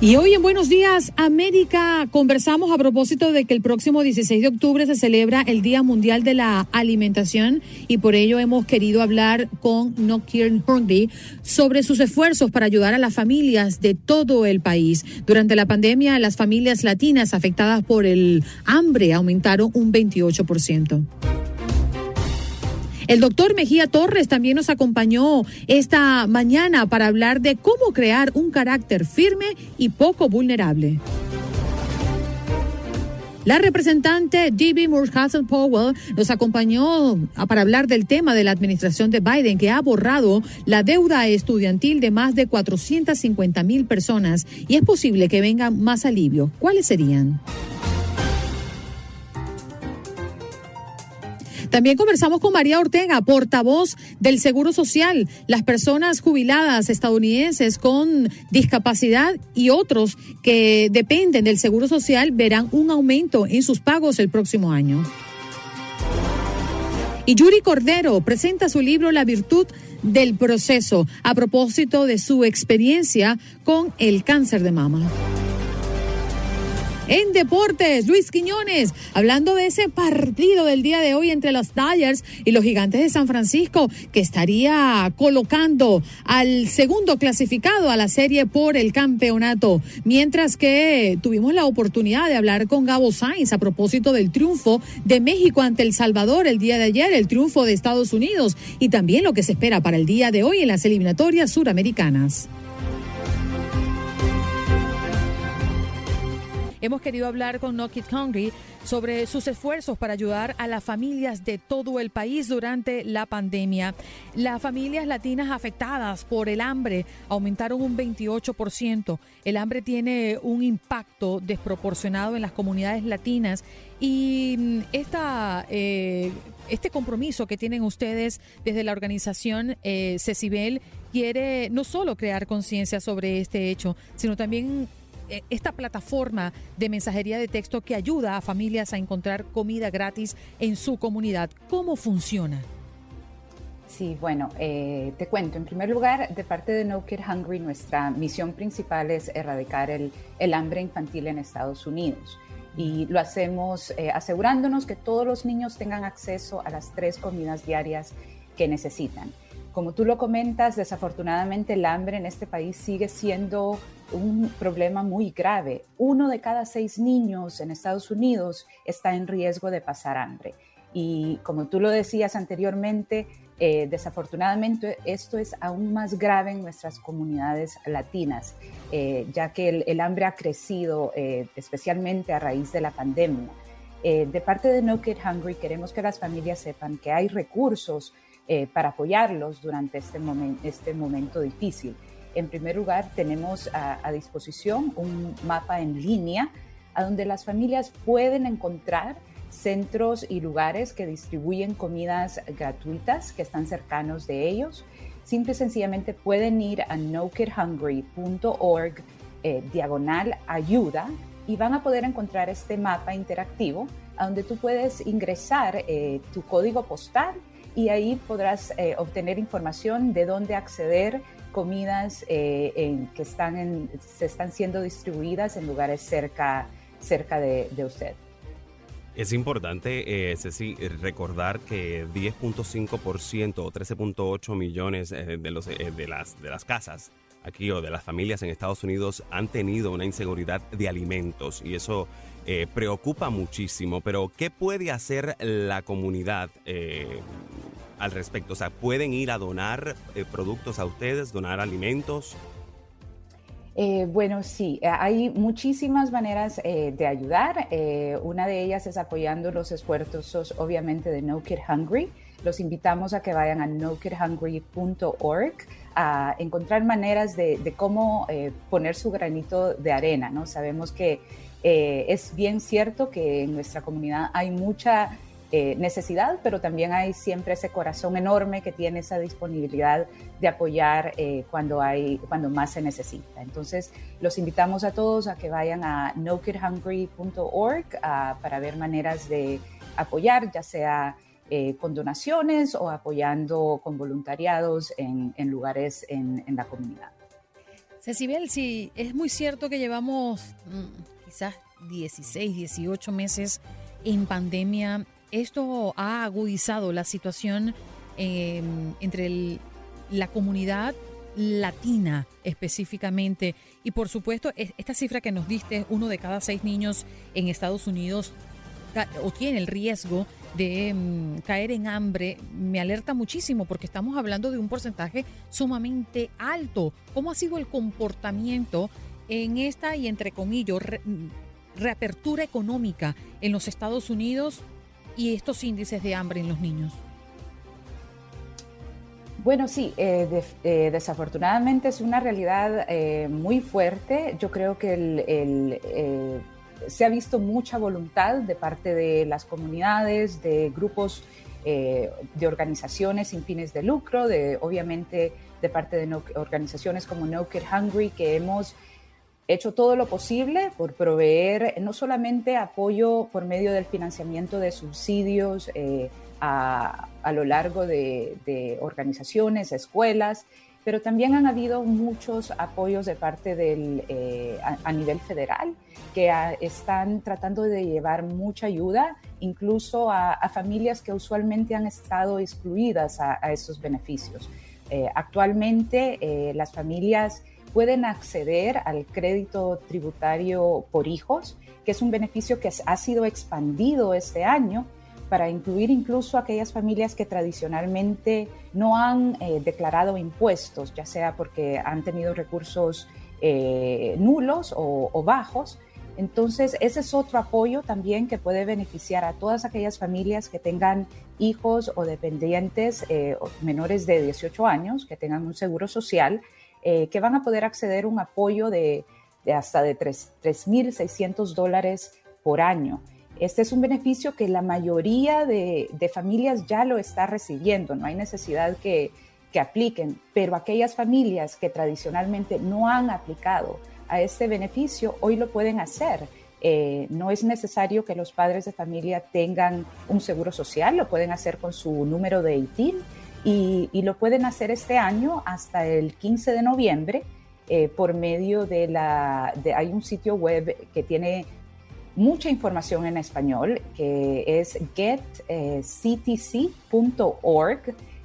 Y hoy en Buenos Días América conversamos a propósito de que el próximo 16 de octubre se celebra el Día Mundial de la Alimentación y por ello hemos querido hablar con Nokir Hornby sobre sus esfuerzos para ayudar a las familias de todo el país. Durante la pandemia, las familias latinas afectadas por el hambre aumentaron un 28%. El doctor Mejía Torres también nos acompañó esta mañana para hablar de cómo crear un carácter firme y poco vulnerable. La representante D.B. Murchison Powell nos acompañó para hablar del tema de la administración de Biden, que ha borrado la deuda estudiantil de más de 450 mil personas y es posible que vengan más alivio. ¿Cuáles serían? También conversamos con María Ortega, portavoz del Seguro Social, las personas jubiladas estadounidenses con discapacidad y otros que dependen del Seguro Social verán un aumento en sus pagos el próximo año. Y Yuri Cordero presenta su libro La virtud del proceso a propósito de su experiencia con el cáncer de mama. En deportes, Luis Quiñones, hablando de ese partido del día de hoy entre los Dodgers y los Gigantes de San Francisco, que estaría colocando al segundo clasificado a la serie por el campeonato. Mientras que tuvimos la oportunidad de hablar con Gabo Sainz a propósito del triunfo de México ante El Salvador el día de ayer, el triunfo de Estados Unidos y también lo que se espera para el día de hoy en las eliminatorias suramericanas. Hemos querido hablar con No Kid Hungry sobre sus esfuerzos para ayudar a las familias de todo el país durante la pandemia. Las familias latinas afectadas por el hambre aumentaron un 28%. El hambre tiene un impacto desproporcionado en las comunidades latinas y mm, esta, eh, este compromiso que tienen ustedes desde la organización eh, quiere no solo crear conciencia sobre este hecho, sino también esta plataforma de mensajería de texto que ayuda a familias a encontrar comida gratis en su comunidad. ¿Cómo funciona? Sí, bueno, eh, te cuento. En primer lugar, de parte de No Kid Hungry, nuestra misión principal es erradicar el, hambre infantil en Estados Unidos. Y lo hacemos eh, asegurándonos que todos los niños tengan acceso a las tres comidas diarias que necesitan. Como tú lo comentas, desafortunadamente el hambre en este país sigue siendo un problema muy grave. Uno de cada seis niños en Estados Unidos está en riesgo de pasar hambre. Y como tú lo decías anteriormente, eh, desafortunadamente esto es aún más grave en nuestras comunidades latinas, eh, ya que el, hambre ha crecido eh, especialmente a raíz de la pandemia. de parte de No Kid Hungry queremos que las familias sepan que hay recursos para apoyarlos durante este, este momento difícil. En primer lugar, tenemos a, disposición un mapa en línea a donde las familias pueden encontrar centros y lugares que distribuyen comidas gratuitas que están cercanos de ellos. Simple y sencillamente pueden ir a nokidhungry.org eh, diagonal ayuda y van a poder encontrar este mapa interactivo a donde tú puedes ingresar eh, tu código postal y ahí podrás eh, obtener información de dónde acceder comidas eh, que están se están siendo distribuidas en lugares cerca, cerca de, usted. Es importante, eh, Ceci, recordar que 10.5% o 13.8 millones eh, de, los, eh, de, las, de las casas aquí o de las familias en Estados Unidos han tenido una inseguridad de alimentos y eso eh, preocupa muchísimo, pero ¿qué puede hacer la comunidad eh, al respecto? O sea, ¿pueden ir a donar productos a ustedes, donar alimentos? bueno, sí, hay muchísimas maneras de ayudar. una de ellas es apoyando los esfuerzos, obviamente, de No Kid Hungry. Los invitamos a que vayan a nokidhungry.org a encontrar maneras de, cómo eh, poner su granito de arena. ¿no? Sabemos que eh, es bien cierto que en nuestra comunidad hay mucha eh, necesidad, pero también hay siempre ese corazón enorme que tiene esa disponibilidad de apoyar cuando, hay, cuando más se necesita. Entonces, los invitamos a todos a que vayan a nokidhungry.org para ver maneras de apoyar, ya sea eh, con donaciones o apoyando con voluntariados en, lugares en, la comunidad. Cecibel, sí, es muy cierto que llevamos mm, quizás 16, 18 meses en pandemia. Esto ha agudizado la situación em, entre la comunidad latina específicamente. Y por supuesto, esta cifra que nos diste, uno de cada seis niños en Estados Unidos o tiene el riesgo de mm, caer en hambre me alerta muchísimo porque estamos hablando de un porcentaje sumamente alto. ¿Cómo ha sido el comportamiento en esta y entre comillas reapertura económica en los Estados Unidos y estos índices de hambre en los niños? Bueno, sí, eh, eh, desafortunadamente es una realidad eh, muy fuerte. Yo creo que se ha visto mucha voluntad de parte de las comunidades, de grupos de organizaciones sin fines de lucro, de obviamente de parte de organizaciones como No Kid Hungry, que hemos hecho todo lo posible por proveer no solamente apoyo por medio del financiamiento de subsidios eh, a, lo largo de, de organizaciones, escuelas, pero también han habido muchos apoyos de parte del, eh, a, nivel federal que están tratando de llevar mucha ayuda, incluso a, familias que usualmente han estado excluidas a, esos beneficios. Eh, actualmente eh, las familias pueden acceder al crédito tributario por hijos, que es un beneficio que ha sido expandido este año para incluir incluso aquellas familias que tradicionalmente no han eh, declarado impuestos, ya sea porque han tenido recursos eh, nulos o, bajos. Entonces, ese es otro apoyo también que puede beneficiar a todas aquellas familias que tengan hijos o dependientes eh, menores de 18 años, que tengan un seguro social, que van a poder acceder a un apoyo de, de hasta de 3.600 dólares por año. Este es un beneficio que la mayoría de, familias ya lo está recibiendo, no hay necesidad que, apliquen, pero aquellas familias que tradicionalmente no han aplicado a este beneficio, hoy lo pueden hacer. Eh, no es necesario que los padres de familia tengan un seguro social, lo pueden hacer con su número de ITIN y, lo pueden hacer este año hasta el 15 de noviembre eh, por medio de la... Hay un sitio web que tiene mucha información en español, que es getctc.org,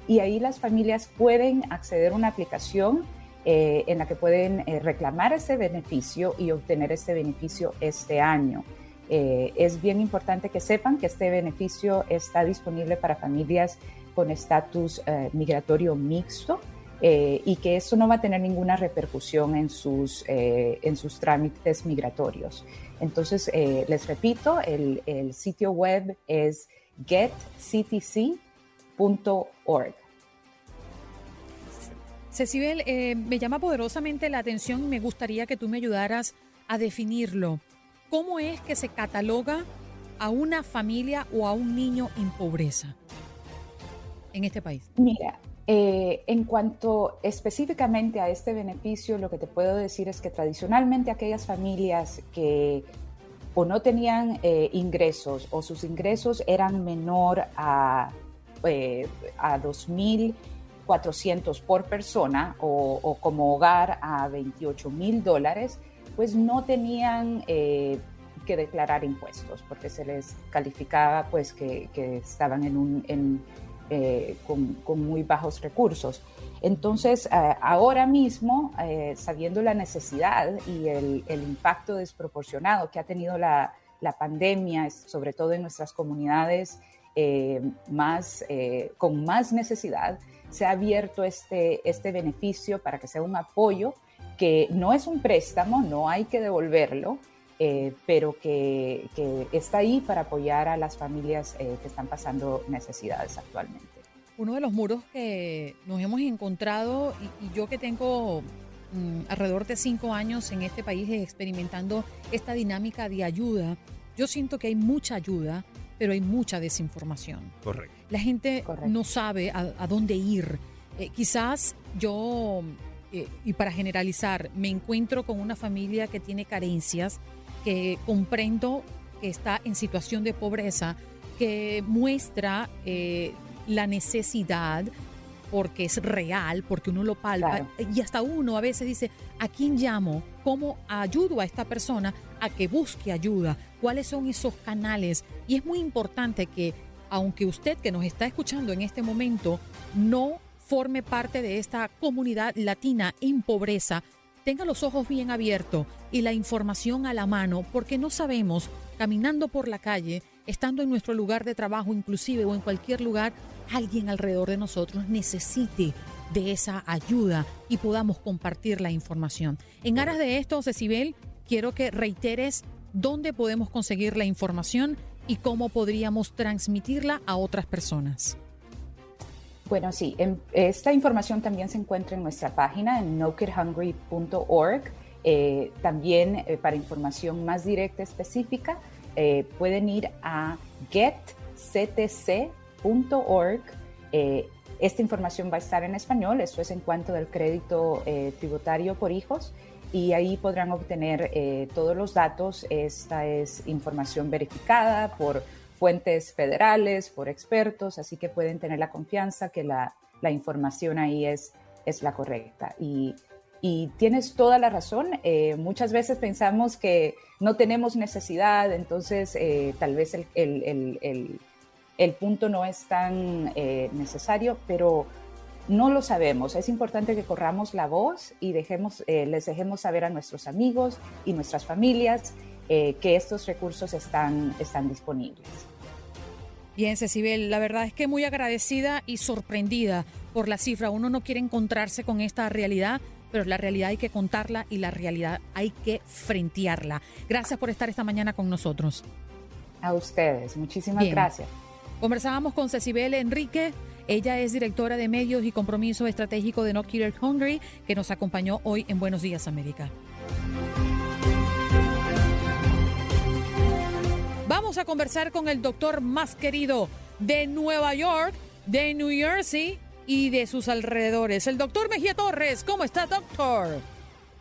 y ahí las familias pueden acceder a una aplicación eh, en la que pueden eh, reclamar ese beneficio y obtener ese beneficio este año. Eh, es bien importante que sepan que este beneficio está disponible para familias con estatus migratorio mixto y que eso no va a tener ninguna repercusión en sus, en sus trámites migratorios. Entonces, eh, les repito, el, sitio web es getctc.org. Cecibel, eh, me llama poderosamente la atención y me gustaría que tú me ayudaras a definirlo. ¿Cómo es que se cataloga a una familia o a un niño en pobreza en este país? Mira, eh, en cuanto específicamente a este beneficio, lo que te puedo decir es que tradicionalmente aquellas familias que o no tenían eh, ingresos o sus ingresos eran menor a, eh, a 2.400 por persona o, como hogar a 28 mil dólares, pues no tenían que declarar impuestos porque se les calificaba pues que, estaban en un... eh, con, muy bajos recursos. Entonces, eh, ahora mismo, eh, sabiendo la necesidad y el, impacto desproporcionado que ha tenido la, pandemia, sobre todo en nuestras comunidades más, con más necesidad, se ha abierto este, este beneficio para que sea un apoyo que no es un préstamo, no hay que devolverlo, eh, pero que, está ahí para apoyar a las familias que están pasando necesidades actualmente. Uno de los muros que nos hemos encontrado, y, yo que tengo mm, alrededor de cinco años en este país experimentando esta dinámica de ayuda, yo siento que hay mucha ayuda, pero hay mucha desinformación. Correcto. La gente no sabe a, dónde ir. Eh, quizás yo, eh, y para generalizar, me encuentro con una familia que tiene carencias, que comprendo que está en situación de pobreza, que muestra eh, la necesidad porque es real, porque uno lo palpa y hasta uno a veces dice, ¿a quién llamo? ¿Cómo ayudo a esta persona a que busque ayuda? ¿Cuáles son esos canales? Y es muy importante que, aunque usted que nos está escuchando en este momento no forme parte de esta comunidad latina en pobreza, tenga los ojos bien abiertos y la información a la mano, porque no sabemos, caminando por la calle, estando en nuestro lugar de trabajo inclusive o en cualquier lugar, alguien alrededor de nosotros necesite de esa ayuda y podamos compartir la información. En aras de esto, Cecibel, quiero que reiteres dónde podemos conseguir la información y cómo podríamos transmitirla a otras personas. Bueno, sí, esta información también se encuentra en nuestra página en nokidhungry.org. Eh, también eh, para información más directa específica eh, pueden ir a getctc.org esta información va a estar en español, esto es en cuanto del crédito tributario por hijos, y ahí podrán obtener todos los datos. Esta es información verificada por fuentes federales, por expertos, así que pueden tener la confianza que la, la información ahí es, es la correcta. Y, y tienes toda la razón. muchas veces pensamos que no tenemos necesidad, entonces tal vez el, el, el el punto no es tan eh, necesario, pero no lo sabemos. Es importante que corramos la voz y dejemos, eh, les dejemos saber a nuestros amigos y nuestras familias eh, que estos recursos están, están disponibles. Bien, Cecibel, la verdad es que muy agradecida y sorprendida por la cifra. Uno no quiere encontrarse con esta realidad, pero la realidad hay que contarla y la realidad hay que frentearla. Gracias por estar esta mañana con nosotros. A ustedes, muchísimas gracias. Conversábamos con Cecibel Enrique. Ella es directora de medios y compromiso estratégico de No Killer Hungry, que nos acompañó hoy en Buenos Días América. Vamos a conversar con el doctor más querido de Nueva York, de New Jersey y de sus alrededores, el doctor Mejía Torres. ¿Cómo está, doctor?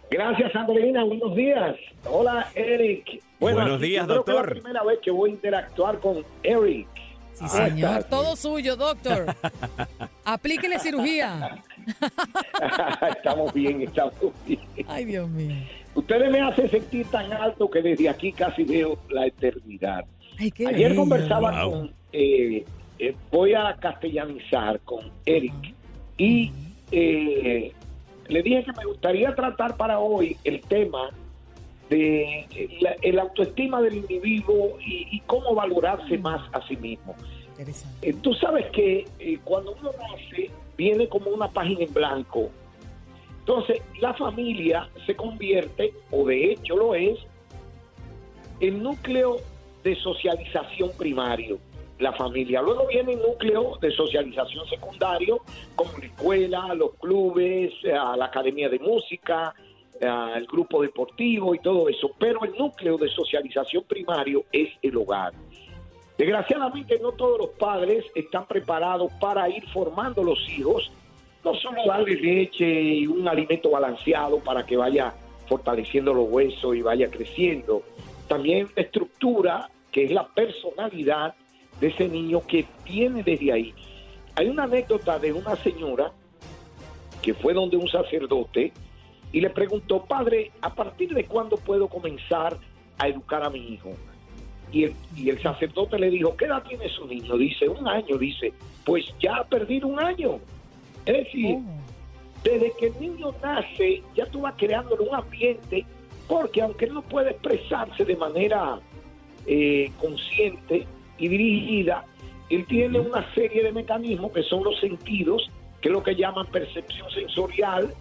Gracias, Andreina. Buenos días. Hola, Eric. Buenos días, doctor. es la primera vez que voy a interactuar con Eric. Sí, señor. Todo suyo, doctor. Aplíquele cirugía. estamos bien, estamos bien. Ay, Dios mío. Ustedes me hacen sentir tan alto que desde aquí casi veo la eternidad. Ayer conversaba con, eh, eh, voy a castellanizar con Eric y eh, le dije que me gustaría tratar para hoy el tema de el autoestima del individuo y, cómo valorarse más a sí mismo. Eh, tú sabes que eh, cuando uno nace viene como una página en blanco. Entonces la familia se convierte, o de hecho lo es, en núcleo de socialización primario, la familia. Luego viene el núcleo de socialización secundario, como la escuela, los clubes, eh, la academia de música, el grupo deportivo y todo eso, pero el núcleo de socialización primario es el hogar. Desgraciadamente no todos los padres están preparados para ir formando los hijos, no solo darle leche y un alimento balanceado para que vaya fortaleciendo los huesos y vaya creciendo, también estructura que es la personalidad de ese niño que viene desde ahí. Hay una anécdota de una señora que fue donde un sacerdote y le preguntó, padre, ¿a partir de cuándo puedo comenzar a educar a mi hijo? Y el, y el sacerdote le dijo, ¿qué edad tiene su niño? Dice, un año. Dice, pues ya ha perdido un año. Es decir, oh. desde que el niño nace, ya tú vas creándole un ambiente, porque aunque él no puede expresarse de manera eh, consciente y dirigida, él tiene una serie de mecanismos que son los sentidos, que es lo que llaman percepción sensorial,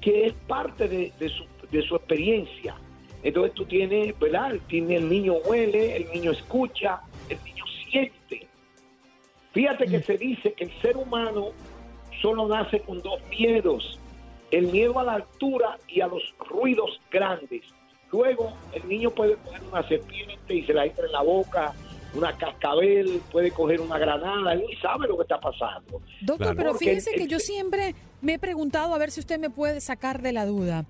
que es parte de, su, de su experiencia. Entonces tú tienes, ¿verdad? Tiene, el niño huele, el niño escucha, el niño siente. Fíjate que se dice que el ser humano solo nace con dos miedos, el miedo a la altura y a los ruidos grandes. Luego el niño puede poner una serpiente y se la entra en la boca, una cascabel, puede coger una granada, él ni sabe lo que está pasando. Doctor, pero fíjese que yo siempre me he preguntado a ver si usted me puede sacar de la duda.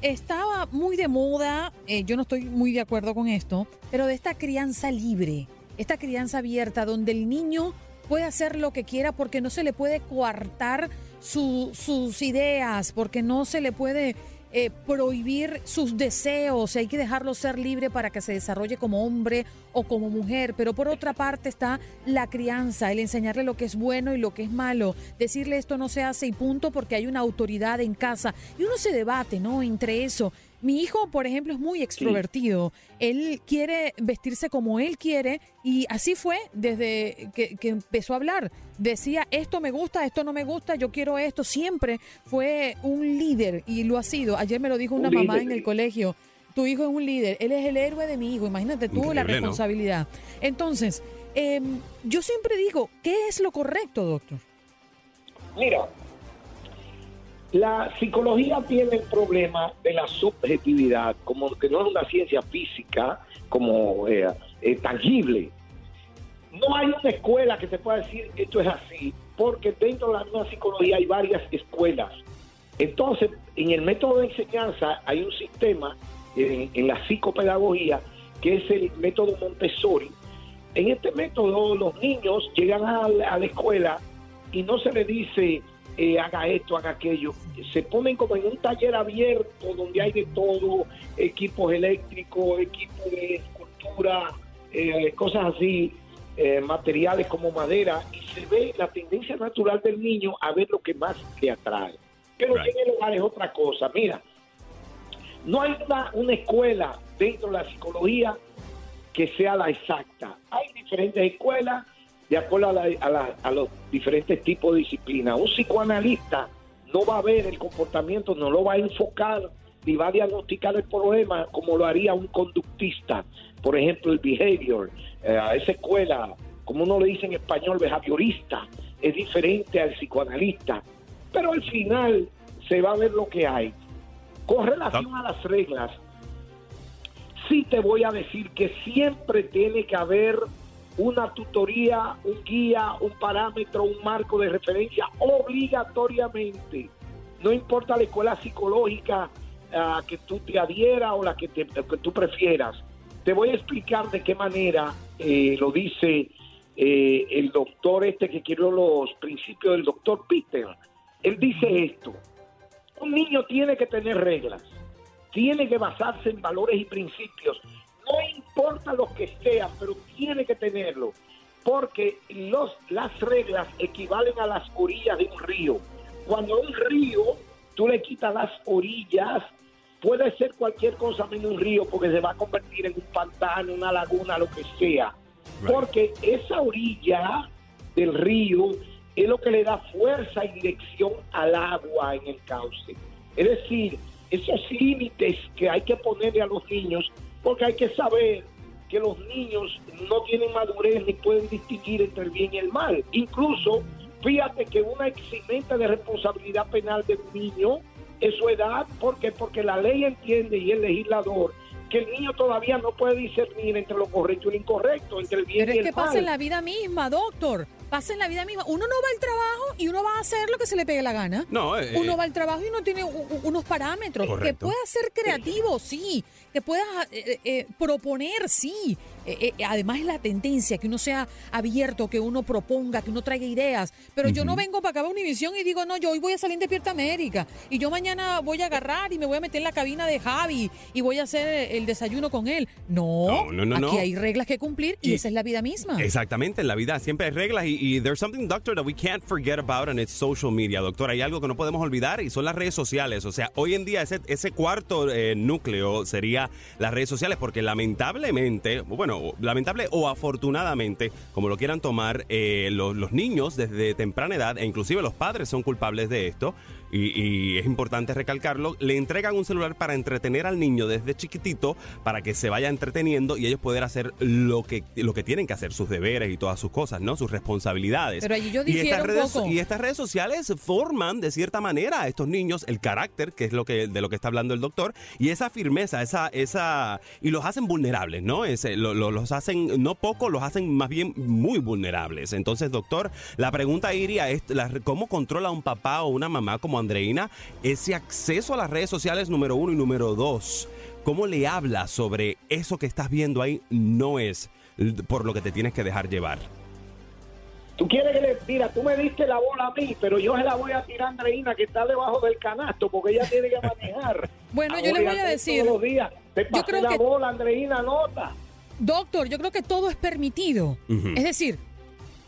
Estaba muy de moda, eh, yo no estoy muy de acuerdo con esto, pero de esta crianza libre, esta crianza abierta, donde el niño puede hacer lo que quiera porque no se le puede coartar sus ideas, porque no se le puede eh, prohibir sus deseos, hay que dejarlo ser libre para que se desarrolle como hombre o como mujer, pero por otra parte está la crianza, el enseñarle lo que es bueno y lo que es malo, decirle esto no se hace y punto porque hay una autoridad en casa. Y uno se debate, ¿no? Entre eso mi hijo, por ejemplo, es muy extrovertido. Él quiere vestirse como él quiere y así fue desde que, empezó a hablar. Decía, esto me gusta, esto no me gusta, yo quiero esto. Siempre fue un líder y lo ha sido. Ayer me lo dijo una mamá en el colegio. Tu hijo es un líder, él es el héroe de mi hijo. Imagínate tú la responsabilidad. Entonces, em, yo siempre digo, ¿qué es lo correcto, doctor? Mira, la psicología tiene el problema de la subjetividad, como que no es una ciencia física como eh, eh, tangible. No hay una escuela que te pueda decir esto es así, porque dentro de la misma psicología hay varias escuelas. Entonces, en el método de enseñanza hay un sistema en, la psicopedagogía que es el método Montessori. En este método los niños llegan a la escuela y no se les dice eh, haga esto, haga aquello. Se ponen como en un taller abierto donde hay de todo, equipos eléctricos, equipos de escultura, eh, cosas así, eh, materiales como madera, y se ve la tendencia natural del niño a ver lo que más le atrae. Pero en el hogar es otra cosa. Mira, no hay una, una escuela dentro de la psicología que sea la exacta. Hay diferentes escuelas de acuerdo a, los diferentes tipos de disciplina. Un psicoanalista no va a ver el comportamiento, no lo va a enfocar ni va a diagnosticar el problema como lo haría un conductista. Por ejemplo, el behavior, eh, a esa escuela, como uno le dice en español, behaviorista, es diferente al psicoanalista. Pero al final se va a ver lo que hay. Con relación a las reglas, sí te voy a decir que siempre tiene que haber una tutoría, un guía, un parámetro, un marco de referencia obligatoriamente. No importa la escuela psicológica uh, que tú te adhieras o la que, que, tú prefieras. Te voy a explicar de qué manera eh, lo dice eh, el doctor este que quiero los principios del doctor Peter. Él dice esto. Un niño tiene que tener reglas, tiene que basarse en valores y principios importa lo que sea, pero tiene que tenerlo, porque los, las reglas equivalen a las orillas de un río. Cuando un río tú le quitas las orillas, puede ser cualquier cosa menos un río, porque se va a convertir en un pantano, una laguna, lo que sea. Porque esa orilla del río es lo que le da fuerza y dirección al agua en el cauce. Es decir, esos límites que hay que ponerle a los niños porque hay que saber que los niños no tienen madurez ni pueden distinguir entre el bien y el mal. Incluso, fíjate que una eximente de responsabilidad penal de un niño es su edad, porque porque la ley entiende y el legislador que el niño todavía no puede discernir entre lo correcto y lo incorrecto, entre el bien y el mal. Pero es que pasa en la vida misma, doctor pasa en la vida misma. Uno no va al trabajo y uno va a hacer lo que se le pegue la gana. No, eh, uno va al trabajo y uno tiene unos parámetros. Que pueda ser creativo, sí. Que pueda eh, eh, proponer, sí. además es la tendencia, que uno sea abierto, que uno proponga, que uno traiga ideas. Pero yo no vengo para acá a Univisión y digo, no, yo hoy voy a salir en Despierta América. Y yo mañana voy a agarrar y me voy a meter en la cabina de Javi y voy a hacer el desayuno con él. No, no, no aquí hay reglas que cumplir y, esa es la vida misma. Exactamente, en la vida siempre hay reglas y, y there's something, doctor, that we can't forget about and it's social media, doctor. Hay algo que no podemos olvidar y son las redes sociales. O sea, hoy en día ese, ese cuarto eh, núcleo sería las redes sociales porque lamentablemente, bueno, lamentable o afortunadamente, como lo quieran tomar, eh, los, los niños desde temprana edad, e inclusive los padres son culpables de esto, y, es importante recalcarlo, le entregan un celular para entretener al niño desde chiquitito, para que se vaya entreteniendo y ellos puedan hacer lo que, lo que tienen que hacer, sus deberes y todas sus cosas, ¿no? Sus responsabilidades. Pero allí yo y estas, redes, y estas redes sociales forman de cierta manera a estos niños el carácter, que es lo que de lo que está hablando el doctor, y esa firmeza, esa, esa, y los hacen vulnerables, ¿no? Ese, los hacen, no poco, los hacen más bien muy vulnerables. Entonces, doctor, la pregunta iría es, ¿cómo controla un papá o una mamá como Andreina ese acceso a las redes sociales número uno y número dos? ¿Cómo le habla sobre eso que estás viendo ahí? No es por lo que te tienes que dejar llevar. Tú quieres que le mira, tú me diste la bola a mí, pero yo se la voy a tirar a Andreina que está debajo del canasto porque ella tiene que manejar. bueno, yo le voy a decir. Todos los días. Te yo creo la que, bola, Andreina, nota. Doctor, yo creo que todo es permitido. Es decir,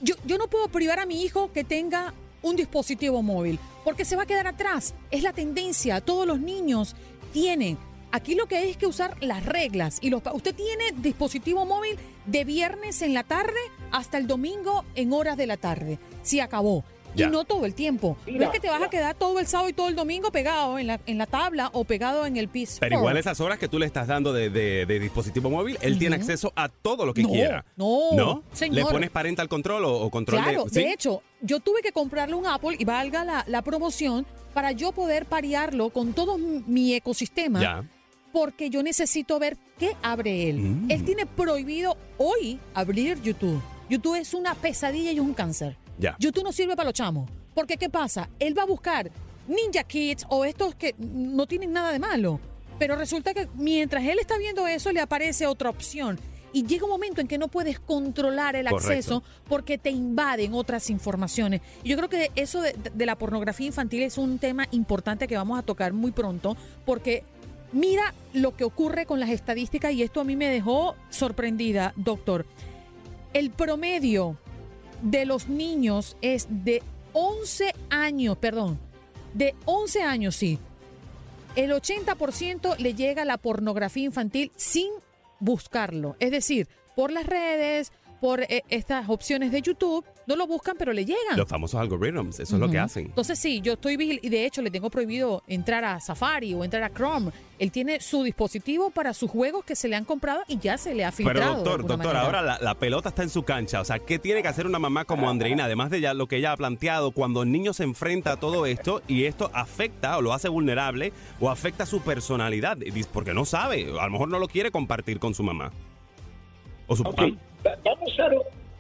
yo, yo no puedo privar a mi hijo que tenga un dispositivo móvil, porque se va a quedar atrás. Es la tendencia, todos los niños tienen. Aquí lo que hay es que usar las reglas. Y los, usted tiene dispositivo móvil de viernes en la tarde hasta el domingo en horas de la tarde. Se acabó. Y no todo el tiempo. no es que te vas a quedar todo el sábado y todo el domingo pegado en la, en la tabla o pegado en el piso. Pero igual esas horas que tú le estás dando de, dispositivo móvil, él tiene acceso a todo lo que quiera. No, no. Señor. ¿Le pones parental control o, control claro, de, hecho, yo tuve que comprarle un Apple y valga la, la promoción para yo poder parearlo con todo mi ecosistema. Ya porque yo necesito ver qué abre él. Mm. Él tiene prohibido hoy abrir YouTube. YouTube es una pesadilla y un cáncer. YouTube no sirve para los chamos. Porque ¿qué pasa? Él va a buscar Ninja Kids o estos que no tienen nada de malo. Pero resulta que mientras él está viendo eso, le aparece otra opción. Y llega un momento en que no puedes controlar el acceso porque te invaden otras informaciones. Y yo creo que eso de, la pornografía infantil es un tema importante que vamos a tocar muy pronto porque mira lo que ocurre con las estadísticas y esto a mí me dejó sorprendida, doctor. El promedio de los niños es de 11 años, perdón, de 11 años, sí. El 80% le llega la pornografía infantil sin buscarlo. Es decir, por las redes, por eh, estas opciones de YouTube, no lo buscan, pero le llegan. Los famosos algoritmos, eso es lo que hacen. Entonces sí, yo estoy vigil y de hecho le tengo prohibido entrar a Safari o entrar a Chrome. Él tiene su dispositivo para sus juegos que se le han comprado y ya se le ha filtrado. Pero doctor, doctor, ahora la, pelota está en su cancha. O sea, ¿qué tiene que hacer una mamá como Andreina? Además de ya lo que ella ha planteado, cuando el niño se enfrenta a todo esto y esto afecta o lo hace vulnerable o afecta su personalidad, porque no sabe, a lo mejor no lo quiere compartir con su mamá o su papá vamos a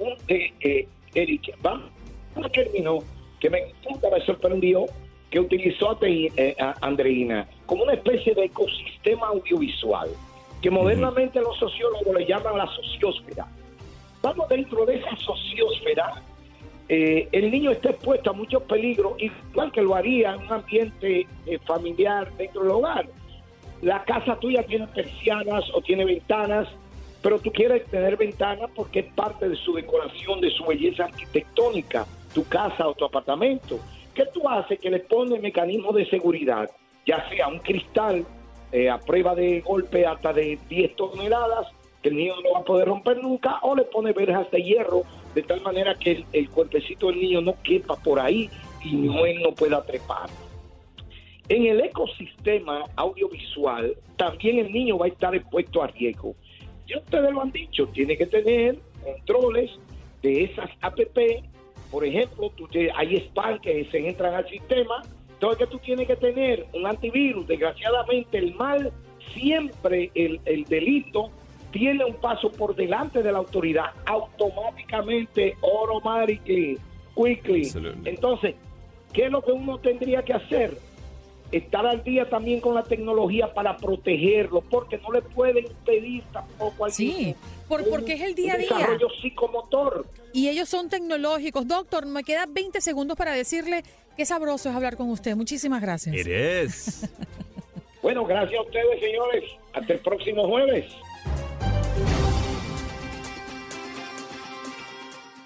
un, eh, eh, Eric, vamos a terminar que me me sorprendió que utilizó eh, a, Andreina como una especie de ecosistema audiovisual, que modernamente los sociólogos le llaman la sociosfera. Vamos dentro de esa sociosfera, el niño está expuesto a muchos peligros, igual que lo haría en un ambiente familiar dentro del hogar. La casa tuya tiene persianas o tiene ventanas, pero tú quieres tener ventanas porque es parte de su decoración, de su belleza arquitectónica, tu casa o tu apartamento. ¿Qué tú haces? Que le pones mecanismos de seguridad, ya sea un cristal eh, a prueba de golpe hasta de 10 toneladas, que el niño no va a poder romper nunca, o le pone verjas de hierro, de tal manera que el, el cuerpecito del niño no quepa por ahí y no, él no pueda trepar. En el ecosistema audiovisual, también el niño va a estar expuesto a riesgo. Ya ustedes lo han dicho, tiene que tener controles de esas APP. Por ejemplo, tú hay spam que se entran al sistema. Entonces, que tú tienes que tener un antivirus. Desgraciadamente, el mal, siempre el, el delito, tiene un paso por delante de la autoridad. Automáticamente, automatically, quickly. Entonces, ¿qué es lo que uno tendría que hacer? Estar al día también con la tecnología para protegerlo, porque no le pueden pedir tampoco al Sí, porque es el día a día. Desarrollo psicomotor. Y ellos son tecnológicos. Doctor, me quedan 20 segundos para decirle qué sabroso es hablar con usted. Muchísimas gracias. Eres. bueno, gracias a ustedes, señores. Hasta el próximo jueves.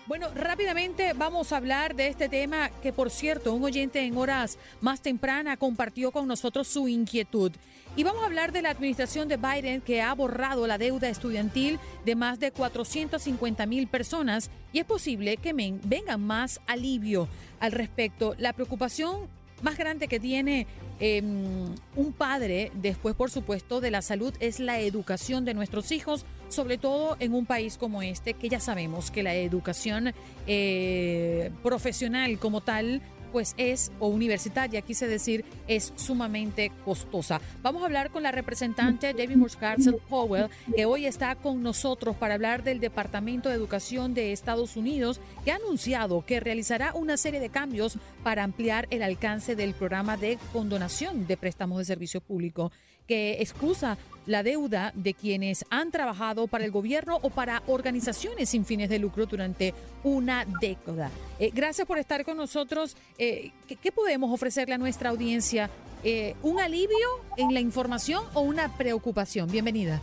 Bueno, rápidamente vamos a hablar de este tema que, por cierto, un oyente en horas más tempranas compartió con nosotros su inquietud. Y vamos a hablar de la administración de Biden que ha borrado la deuda estudiantil de más de 450 mil personas y es posible que venga más alivio al respecto. La preocupación más grande que tiene em, un padre, después por supuesto de la salud, es la educación de nuestros hijos, sobre todo en un país como este, que ya sabemos que la educación eh, profesional como tal pues es, o universitaria, quise decir, es sumamente costosa. Vamos a hablar con la representante David Murscarcel Powell, que hoy está con nosotros para hablar del Departamento de Educación de Estados Unidos, que ha anunciado que realizará una serie de cambios para ampliar el alcance del programa de condonación de préstamos de servicio público que excusa la deuda de quienes han trabajado para el gobierno o para organizaciones sin fines de lucro durante una década. Eh, gracias por estar con nosotros. Eh, ¿qué, podemos ofrecerle a nuestra audiencia? Eh, ¿Un alivio en la información o una preocupación? Bienvenida.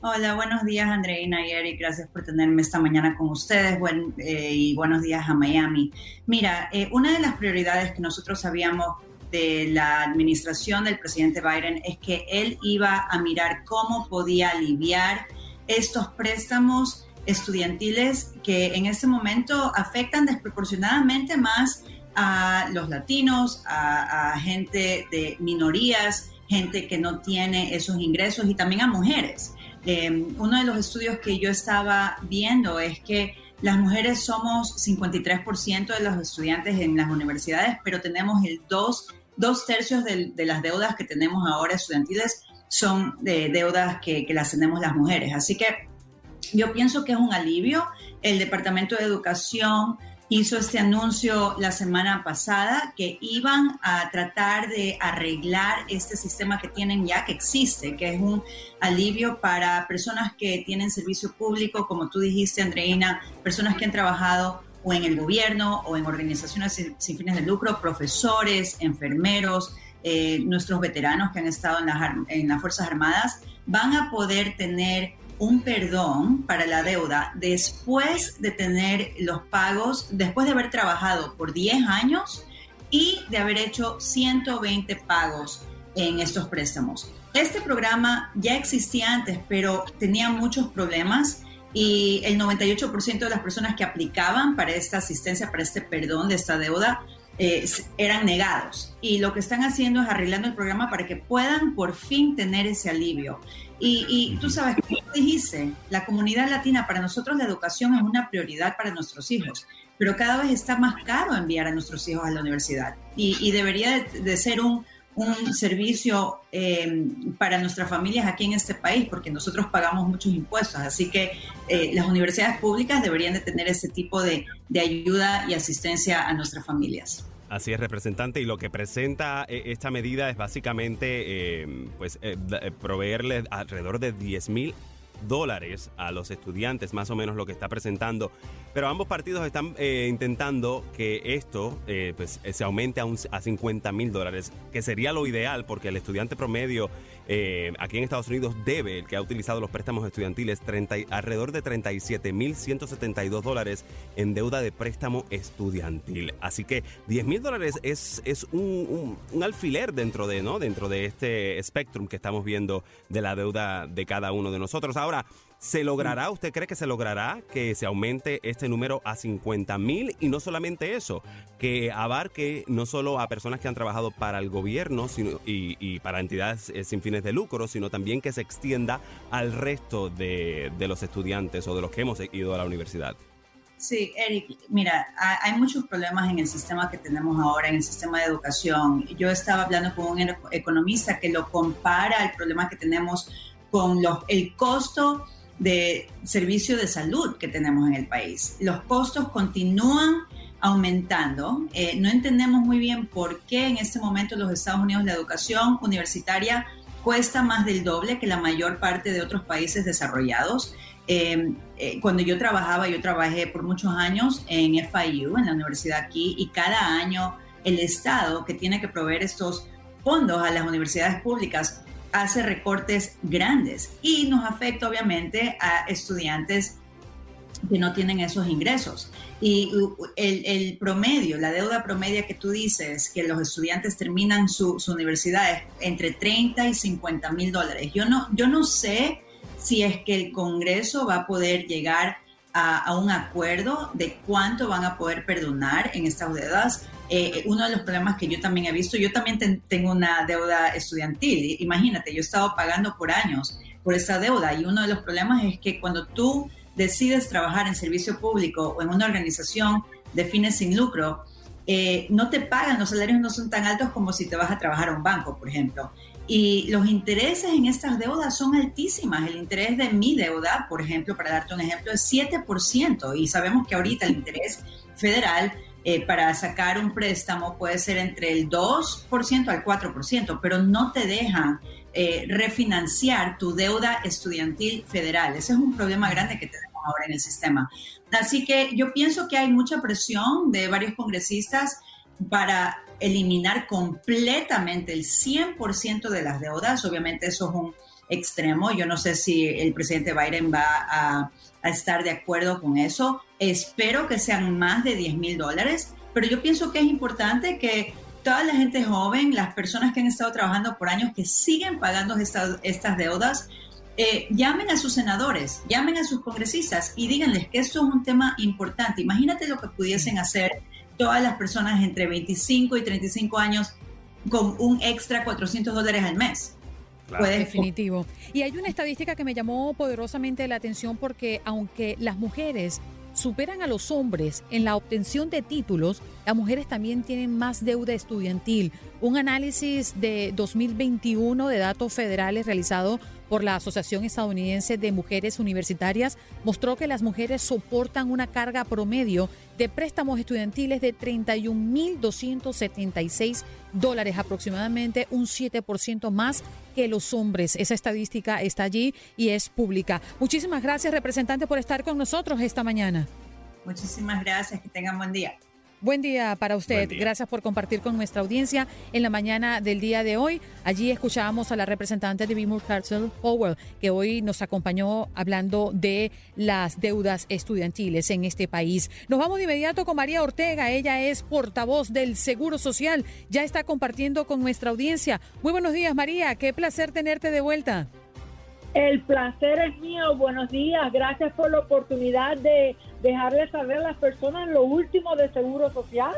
Hola, buenos días Andreina y Eric, gracias por tenerme esta mañana con ustedes Buen, y buenos días a Miami. Mira, una de las prioridades que nosotros habíamos de la administración del presidente Biden es que él iba a mirar cómo podía aliviar estos préstamos estudiantiles que en este momento afectan desproporcionadamente más a los latinos, a, gente de minorías, gente que no tiene esos ingresos y también a mujeres. Em, uno de los estudios que yo estaba viendo es que las mujeres somos 53% de los estudiantes en las universidades, pero tenemos el 2 dos tercios de, las deudas que tenemos ahora estudiantiles son de deudas que, las tenemos las mujeres. Así que yo pienso que es un alivio. El Departamento de Educación hizo este anuncio la semana pasada que iban a tratar de arreglar este sistema que tienen ya, que existe, que es un alivio para personas que tienen servicio público, como tú dijiste, Andreina, personas que han trabajado o en el gobierno o en organizaciones sin, fines de lucro, profesores, enfermeros, eh, nuestros veteranos que han estado en las, en las Fuerzas Armadas, van a poder tener un perdón para la deuda después de tener los pagos, después de haber trabajado por 10 años y de haber hecho 120 pagos en estos préstamos. Este programa ya existía antes, pero tenía muchos problemas y el 98% de las personas que aplicaban para esta asistencia, para este perdón de esta deuda, eh, eran negados. Y lo que están haciendo es arreglando el programa para que puedan por fin tener ese alivio. Y, y tú sabes, como dijiste, la comunidad latina, para nosotros la educación es una prioridad para nuestros hijos, pero cada vez está más caro enviar a nuestros hijos a la universidad. Y, y debería de ser un, un servicio eh, para nuestras familias aquí en este país, porque nosotros pagamos muchos impuestos. Así que eh, las universidades públicas deberían de tener ese tipo de, ayuda y asistencia a nuestras familias. Así es, representante, y lo que presenta eh, esta medida es básicamente pues, proveerle alrededor de 10 mil dólares a los estudiantes, más o menos lo que está presentando. Pero ambos partidos están eh, intentando que esto eh, pues, se aumente a, a 50 mil dólares, que sería lo ideal porque el estudiante promedio eh, aquí en Estados Unidos debe, el que ha utilizado los préstamos estudiantiles, 30, alrededor de 37.172 dólares en deuda de préstamo estudiantil. Así que 10 mil dólares es, es un, alfiler dentro de, ¿no? dentro de este spectrum que estamos viendo de la deuda de cada uno de nosotros. Ahora, ¿Se logrará, usted cree que se logrará que se aumente este número a 50 mil y no solamente eso, que abarque no solo a personas que han trabajado para el gobierno sino, y, para entidades eh, sin fines de lucro, sino también que se extienda al resto de, los estudiantes o de los que hemos ido a la universidad? Sí, Eric, mira, hay muchos problemas en el sistema que tenemos ahora, en el sistema de educación. Yo estaba hablando con un economista que lo compara el problema que tenemos con los, el costo de servicio de salud que tenemos en el país. Los costos continúan aumentando. Eh, no entendemos muy bien por qué en este momento en los Estados Unidos la educación universitaria cuesta más del doble que la mayor parte de otros países desarrollados. Em, eh, cuando yo trabajaba, yo trabajé por muchos años en FIU, en la universidad aquí, y cada año el Estado que tiene que proveer estos fondos a las universidades públicas hace recortes grandes y nos afecta obviamente a estudiantes que no tienen esos ingresos. Y el, promedio, la deuda promedia que tú dices, que los estudiantes terminan su, su universidad entre 30 y 50 mil dólares. Yo no, yo no sé si es que el Congreso va a poder llegar a, un acuerdo de cuánto van a poder perdonar en estas deudas. Eh, uno de los problemas que yo también he visto, yo también tengo una deuda estudiantil. Imagínate, yo he estado pagando por años por esa deuda y uno de los problemas es que cuando tú decides trabajar en servicio público o en una organización de fines sin lucro, eh, no te pagan, los salarios no son tan altos como si te vas a trabajar a un banco, por ejemplo. Y los intereses en estas deudas son altísimas. El interés de mi deuda, por ejemplo, para darte un ejemplo, es 7%. Y sabemos que ahorita el interés federal eh, para sacar un préstamo puede ser entre el 2% al 4%, pero no te dejan eh, refinanciar tu deuda estudiantil federal. Ese es un problema grande que tenemos ahora en el sistema. Así que yo pienso que hay mucha presión de varios congresistas para eliminar completamente el 100% de las deudas. Obviamente eso es un extremo. Yo no sé si el presidente Biden va a, estar de acuerdo con eso. Espero que sean más de 10 mil dólares, pero yo pienso que es importante que toda la gente joven, las personas que han estado trabajando por años, que siguen pagando estas, estas deudas, eh, llamen a sus senadores, llamen a sus congresistas y díganles que esto es un tema importante. Imagínate lo que pudiesen hacer todas las personas entre 25 y 35 años con un extra 400 dólares al mes. Definitivo. Y hay una estadística que me llamó poderosamente la atención porque aunque las mujeres superan a los hombres en la obtención de títulos, las mujeres también tienen más deuda estudiantil. Un análisis de 2021 de datos federales realizado por la Asociación Estadounidense de Mujeres Universitarias mostró que las mujeres soportan una carga promedio de préstamos estudiantiles de 31.276 dólares, aproximadamente un 7% más que los hombres. Esa estadística está allí y es pública. Muchísimas gracias, representante, por estar con nosotros esta mañana. Muchísimas gracias, que tengan buen día. Buen día para usted. Gracias por compartir con nuestra audiencia en la mañana del día de hoy. Allí escuchábamos a la representante de Bimur Castle Powell, que hoy nos acompañó hablando de las deudas estudiantiles en este país. Nos vamos de inmediato con María Ortega. Ella es portavoz del Seguro Social. Ya está compartiendo con nuestra audiencia. Muy buenos días, María. Qué placer tenerte de vuelta. El placer es mío. Buenos días. Gracias por la oportunidad de dejarle saber a las personas lo último de Seguro Social.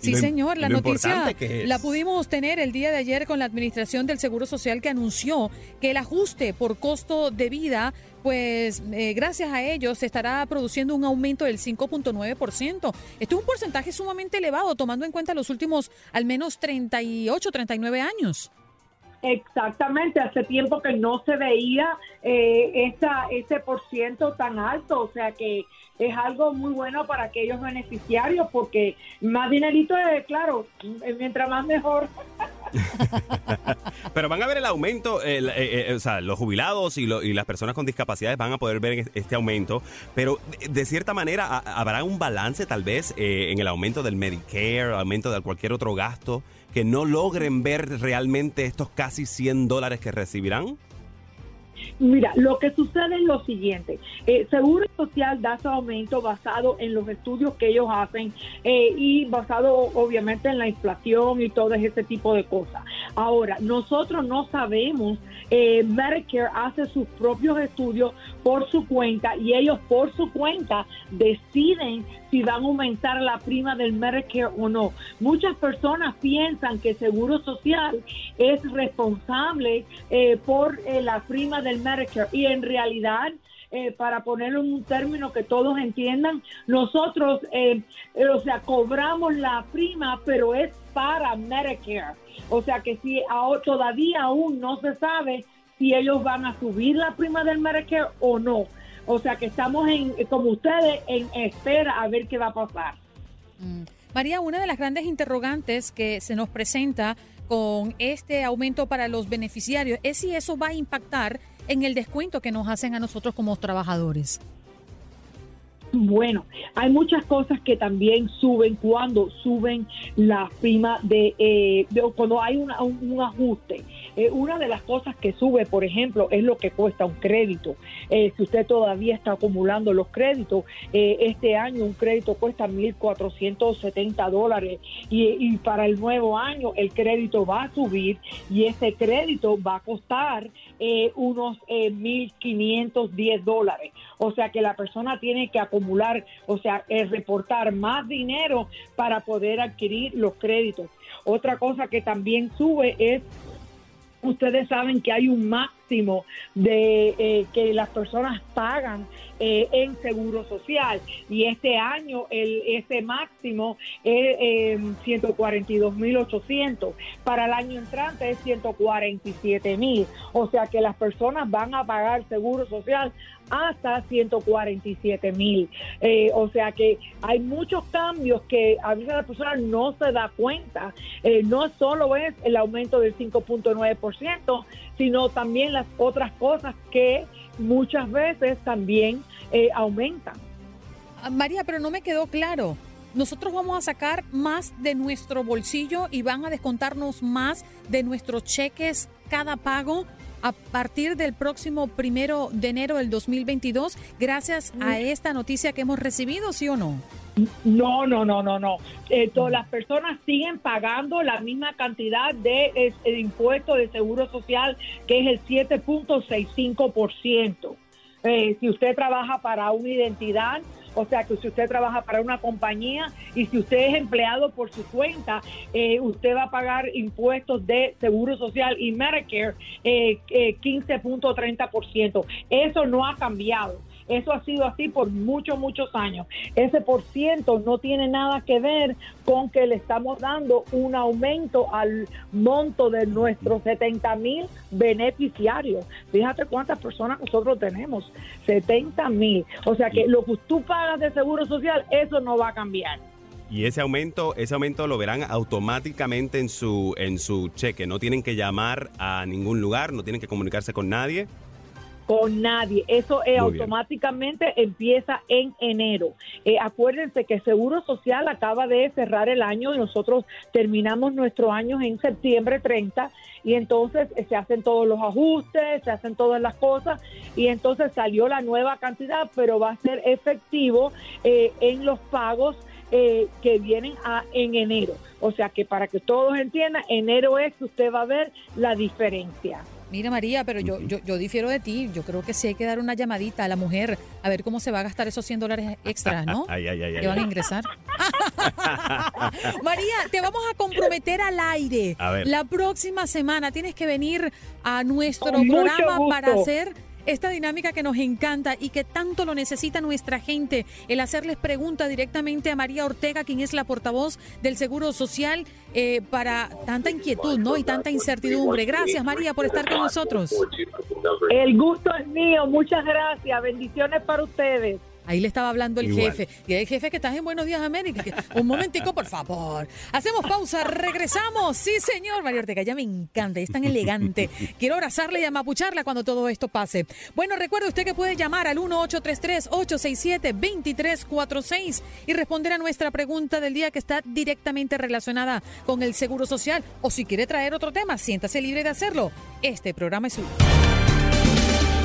Sí, señor, la noticia la pudimos tener el día de ayer con la Administración del Seguro Social que anunció que el ajuste por costo de vida, pues eh, gracias a ellos se estará produciendo un aumento del 5.9%. Esto es un porcentaje sumamente elevado, tomando en cuenta los últimos al menos 38, 39 años. Exactamente, hace tiempo que no se veía eh, esa, ese por ciento tan alto, o sea que es algo muy bueno para aquellos beneficiarios porque más dinerito, claro, mientras más mejor. Pero van a ver el aumento, eh, eh, o sea, los jubilados y, las personas con discapacidades van a poder ver este aumento, pero de, cierta manera habrá un balance tal vez en el aumento del Medicare, aumento de cualquier otro gasto que no logren ver realmente estos casi 100 dólares que recibirán? Mira, lo que sucede es lo siguiente. Eh, Seguro Social da su aumento basado en los estudios que ellos hacen eh, y basado obviamente en la inflación y todo ese tipo de cosas. Ahora, nosotros no sabemos, eh, Medicare hace sus propios estudios por su cuenta y ellos por su cuenta deciden si van a aumentar la prima del Medicare o no. Muchas personas piensan que Seguro Social es responsable eh, por la prima del Medicare y en realidad eh, para ponerlo en un término que todos entiendan, nosotros, o sea, cobramos la prima, pero es para Medicare. O sea que si todavía aún no se sabe si ellos van a subir la prima del Medicare o no. O sea que estamos en, como ustedes, en espera a ver qué va a pasar. Mm. María, una de las grandes interrogantes que se nos presenta con este aumento para los beneficiarios es si eso va a impactar en el descuento que nos hacen a nosotros como trabajadores. Bueno, hay muchas cosas que también suben cuando suben la prima de, eh, cuando hay un, ajuste. Eh, una de las cosas que sube, por ejemplo, es lo que cuesta un crédito. Eh, si usted todavía está acumulando los créditos, eh, este año un crédito cuesta 1.470 dólares y, para el nuevo año el crédito va a subir y ese crédito va a costar unos 1.510 dólares. O sea que la persona tiene que acumular, o sea, reportar más dinero para poder adquirir los créditos. Otra cosa que también sube es ustedes saben que hay un máximo de eh, que las personas pagan eh, en seguro social. Y este año el ese máximo es eh, 142.800 para el año entrante es 147.000 o sea que las personas van a pagar seguro social hasta 147 mil. Eh, o sea que hay muchos cambios que a veces la persona no se da cuenta. Eh, no solo es el aumento del 5.9%, sino también las otras cosas que muchas veces también eh, aumentan. Ah, María, pero no me quedó claro. Nosotros vamos a sacar más de nuestro bolsillo y van a descontarnos más de nuestros cheques cada pago a partir del próximo primero de enero del 2022 gracias a mm. esta noticia que hemos recibido, ¿sí o no? No, no, no, no, no. Eh, todas las personas siguen pagando la misma cantidad de, impuesto de seguro social, que es el 7.65%. Eh, si usted trabaja para una identidad, o sea que si usted trabaja para una compañía y si usted es empleado por su cuenta, eh, usted va a pagar impuestos de Seguro Social y Medicare eh, 15.30%. Eh, Eso no ha cambiado. Eso ha sido así por muchos, muchos años. Ese por ciento no tiene nada que ver con que le estamos dando un aumento al monto de nuestros 70 mil beneficiarios. Fíjate cuántas personas nosotros tenemos, 70 mil. O sea que lo que tú pagas de seguro social, eso no va a cambiar. Y ese aumento, ese aumento lo verán automáticamente en su, en su cheque. No tienen que llamar a ningún lugar, no tienen que comunicarse con nadie con nadie. Eso eh, automáticamente empieza en enero. Eh, acuérdense que Seguro Social acaba de cerrar el año y nosotros terminamos nuestro año en septiembre 30 y entonces eh, se hacen todos los ajustes, se hacen todas las cosas y entonces salió la nueva cantidad, pero va a ser efectivo en los pagos que vienen a, en enero. O sea que para que todos entiendan, enero es que usted va a ver la diferencia. Mira María, pero yo, yo, yo difiero de ti. Yo creo que sí hay que dar una llamadita a la mujer a ver cómo se va a gastar esos 100 dólares extras, ¿no? ay, ay, ay, que van a ingresar. María, te vamos a comprometer al aire. A ver. La próxima semana tienes que venir a nuestro programa para hacer esta dinámica que nos encanta y que tanto lo necesita nuestra gente, el hacerles preguntas directamente a María Ortega, quien es la portavoz del Seguro Social, eh, para tanta inquietud ¿no? y tanta incertidumbre. Gracias María por estar con nosotros. El gusto es mío, muchas gracias, bendiciones para ustedes. Ahí le estaba hablando el jefe. Y el jefe que estás en Buenos Días América. un momentico, por favor. Hacemos pausa, regresamos. Sí, señor. María Ortega, ya me encanta, es tan elegante. Quiero abrazarle y amapucharla cuando todo esto pase. Bueno, recuerde usted que puede llamar al 1-833-867-2346 y responder a nuestra pregunta del día que está directamente relacionada con el Seguro Social. O si quiere traer otro tema, siéntase libre de hacerlo. Este programa es suyo.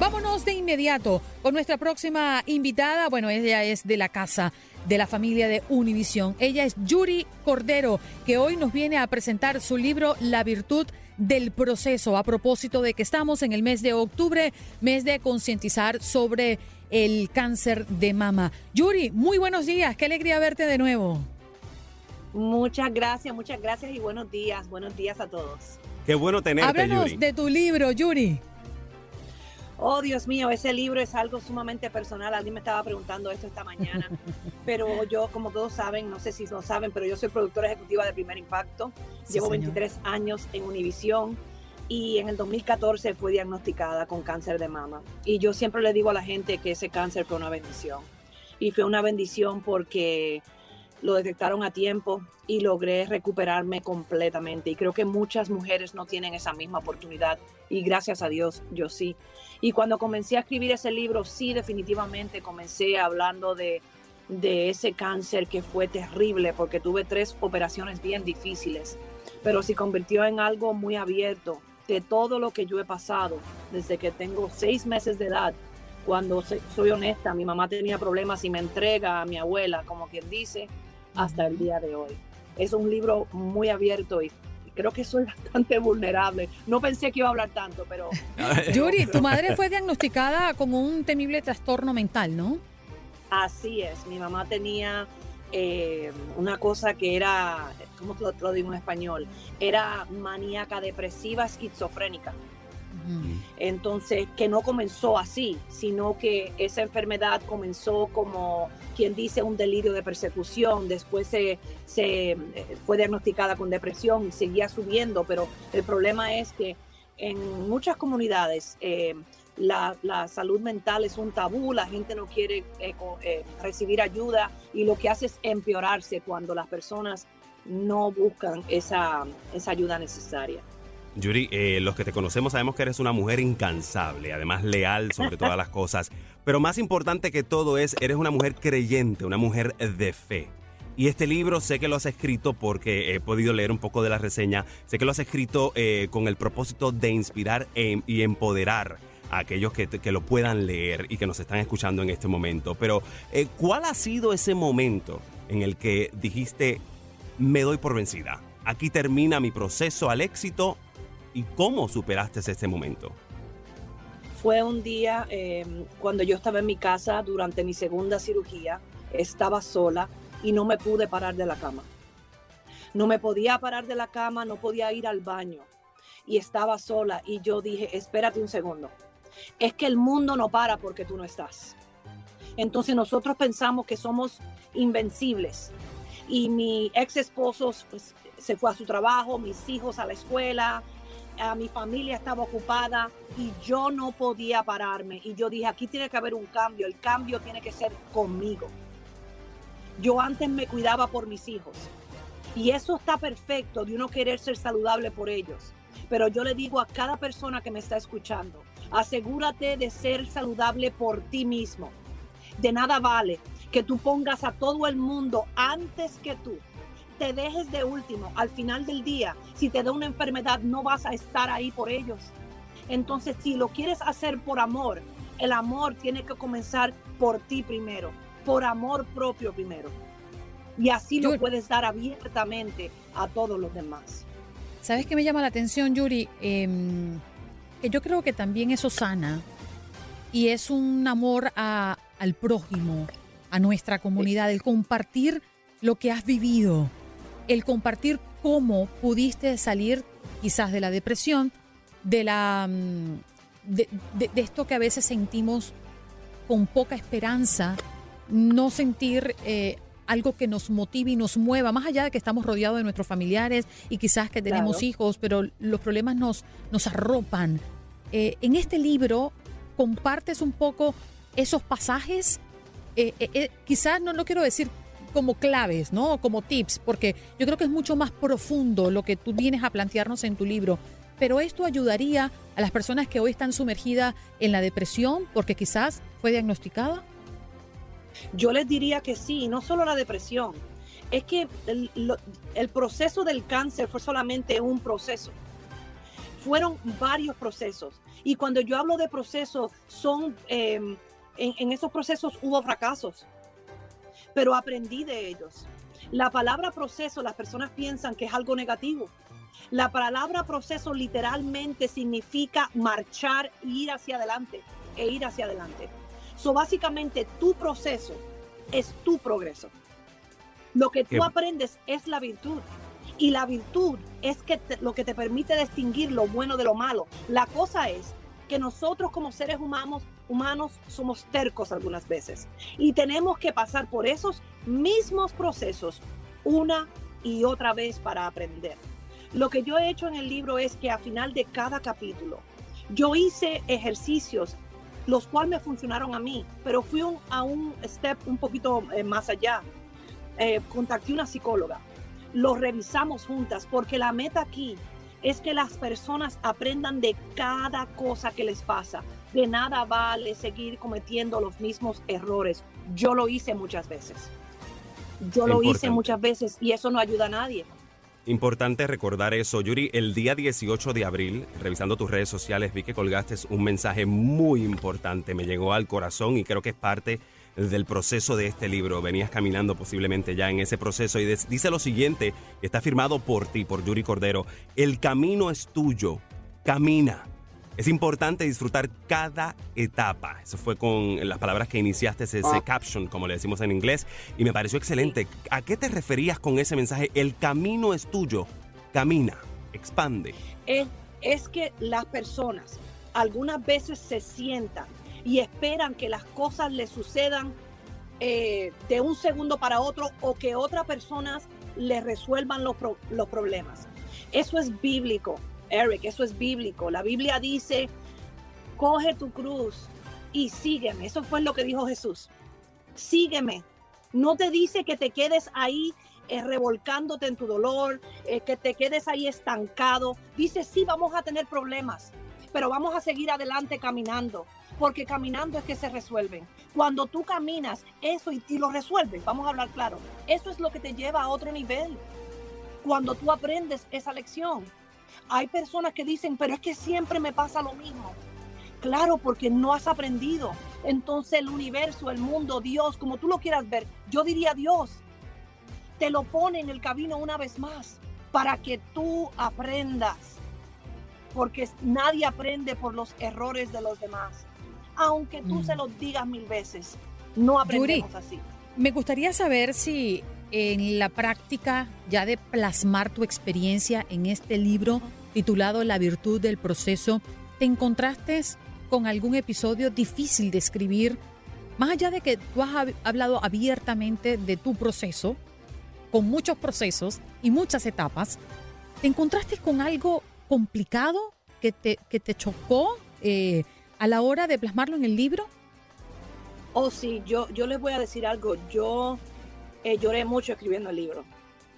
Vámonos de inmediato con nuestra próxima invitada. Bueno, ella es de la casa de la familia de Univisión. Ella es Yuri Cordero, que hoy nos viene a presentar su libro La virtud del proceso a propósito de que estamos en el mes de octubre, mes de concientizar sobre el cáncer de mama. Yuri, muy buenos días, qué alegría verte de nuevo. Muchas gracias, muchas gracias y buenos días, buenos días a todos. Qué bueno tenerte, Háblanos de tu libro, Yuri. Oh, Dios mío, ese libro es algo sumamente personal. Alguien me estaba preguntando esto esta mañana. pero yo, como todos saben, no sé si lo saben, pero yo soy productora ejecutiva de Primer Impacto. Llevo 23 años en Univisión y en el 2014 fui diagnosticada con cáncer de mama. Y yo siempre le digo a la gente que ese cáncer fue una bendición. Y fue una bendición porque lo detectaron a tiempo y logré recuperarme completamente. Y creo que muchas mujeres no tienen esa misma oportunidad y gracias a Dios yo sí. Y cuando comencé a escribir ese libro, sí, definitivamente comencé hablando de, de ese cáncer que fue terrible porque tuve tres operaciones bien difíciles, pero se convirtió en algo muy abierto de todo lo que yo he pasado desde que tengo seis meses de edad. Cuando soy honesta, mi mamá tenía problemas y me entrega a mi abuela, como quien dice, hasta el día de hoy. Es un libro muy abierto y creo que soy bastante vulnerable. No pensé que iba a hablar tanto, pero... Yuri, tu madre fue diagnosticada con un temible trastorno mental, ¿no? Así es, mi mamá tenía eh, una cosa que era, ¿cómo te lo digo en español? Era maníaca depresiva esquizofrénica. Entonces, que no comenzó así, sino que esa enfermedad comenzó como quien dice un delirio de persecución, después se, eh, fue diagnosticada con depresión y seguía subiendo, pero el problema es que en muchas comunidades eh, la, salud mental es un tabú, la gente no quiere eh, recibir ayuda y lo que hace es empeorarse cuando las personas no buscan esa ayuda necesaria. Yuri, eh, los que te conocemos sabemos que eres una mujer incansable, además leal sobre todas las cosas, pero más importante que todo es, eres una mujer creyente, una mujer de fe. Y este libro sé que lo has escrito porque he podido leer un poco de la reseña, sé que lo has escrito eh, con el propósito de inspirar e, y empoderar a aquellos que, lo puedan leer y que nos están escuchando en este momento. Pero, eh, ¿cuál ha sido ese momento en el que dijiste, me doy por vencida? Aquí termina mi proceso al éxito y cómo superaste ese momento? Fue un día em, cuando yo estaba en mi casa durante mi segunda cirugía, estaba sola y no me pude parar de la cama. No me podía parar de la cama, no podía ir al baño y estaba sola y yo dije, espérate un segundo, es que el mundo no para porque tú no estás. Entonces nosotros pensamos que somos invencibles y mi ex esposo pues, se fue a su trabajo, mis hijos a la escuela, a mi familia estaba ocupada y yo no podía pararme. Y yo dije, aquí tiene que haber un cambio, el cambio tiene que ser conmigo. Yo antes me cuidaba por mis hijos y eso está perfecto de uno querer ser saludable por ellos. Pero yo le digo a cada persona que me está escuchando, asegúrate de ser saludable por ti mismo. De nada vale que tú pongas a todo el mundo antes que tú te dejes de último, al final del día, si te da una enfermedad, no vas a estar ahí por ellos. Entonces, si lo quieres hacer por amor, el amor tiene que comenzar por ti primero, por amor propio primero. Y así lo puedes dar abiertamente a todos los demás. ¿Sabes qué me llama la atención, Yuri? Em, que yo creo que también eso sana y es un amor al prójimo, a nuestra comunidad, el compartir lo que has vivido el compartir cómo pudiste salir quizás de la depresión, de la mm, de, esto que a veces sentimos con poca esperanza, no sentir eh, algo que nos motive y nos mueva, más allá de que estamos rodeados de nuestros familiares y quizás que tenemos hijos, pero los problemas nos, nos arropan. Eh, en este libro compartes un poco esos pasajes, eh, quizás no lo quiero decir como claves, ¿no? Como tips, porque yo creo que es mucho más profundo lo que tú vienes a plantearnos en tu libro. Pero esto ayudaría a las personas que hoy están sumergidas en la depresión porque quizás fue diagnosticada. Yo les diría que sí, no solo la depresión. Es que el, proceso del cáncer fue solamente un proceso. Fueron varios procesos. Y cuando yo hablo de procesos, son em, en esos procesos hubo fracasos pero aprendí de ellos. La palabra proceso, las personas piensan que es algo negativo, La palabra proceso literalmente significa marchar, ir hacia adelante e ir hacia adelante. So, básicamente, tu proceso es tu progreso. Lo que tú aprendes es la virtud. Y la virtud es que lo que te permite distinguir lo bueno de lo malo. La cosa es que nosotros como seres humanos, humanos somos tercos algunas veces y tenemos que pasar por esos mismos procesos una y otra vez para aprender. Lo que yo he hecho en el libro es que a final de cada capítulo yo hice ejercicios los cuales me funcionaron a mí, pero fui a un step un poquito eh, más allá. Eh, contacté una psicóloga, lo revisamos juntas, porque la meta aquí es que las personas aprendan de cada cosa que les pasa. De nada vale seguir cometiendo los mismos errores. Yo lo hice muchas veces. Yo lo hice muchas veces y eso no ayuda a nadie. Importante recordar eso, Yuri. El día 18 de abril, revisando tus redes sociales, vi que colgaste un mensaje muy importante. Me llegó al corazón y creo que es parte del proceso de este libro. Venías caminando posiblemente ya en ese proceso y dice lo siguiente, está firmado por ti, por Yuri Cordero. El camino es tuyo. Camina. Es importante disfrutar cada etapa. Eso fue con las palabras que iniciaste, ese ah. caption, como le decimos en inglés, y me pareció excelente. ¿A qué te referías con ese mensaje? El camino es tuyo. Camina, expande. Es, es que las personas algunas veces se sientan y esperan que las cosas les sucedan eh, de un segundo para otro o que otras personas les resuelvan los, los problemas. Eso es bíblico. Eric, eso es bíblico. La Biblia dice, coge tu cruz y sígueme. Eso fue lo que dijo Jesús. Sígueme. No te dice que te quedes ahí eh, revolcándote en tu dolor, eh, que te quedes ahí estancado. Dice, sí, vamos a tener problemas, pero vamos a seguir adelante caminando, porque caminando es que se resuelven. Cuando tú caminas eso y, y lo resuelves, vamos a hablar claro, eso es lo que te lleva a otro nivel. Cuando tú aprendes esa lección, hay personas que dicen, pero es que siempre me pasa lo mismo. Claro, porque no has aprendido. Entonces el universo, el mundo, Dios, como tú lo quieras ver, yo diría Dios, te lo pone en el camino una vez más para que tú aprendas. Porque nadie aprende por los errores de los demás. Aunque tú se mm. lo digas mil veces, no aprendemos así. Me gustaría saber si en la práctica ya de plasmar tu experiencia en este libro titulado La virtud del proceso, ¿te encontraste con algún episodio difícil de escribir? Más allá de que tú has hablado abiertamente de tu proceso, con muchos procesos y muchas etapas, ¿te encontraste con algo complicado que te, que te chocó eh, a la hora de plasmarlo en el libro? Oh, sí, yo, yo les voy a decir algo. Yo eh, lloré mucho escribiendo el libro,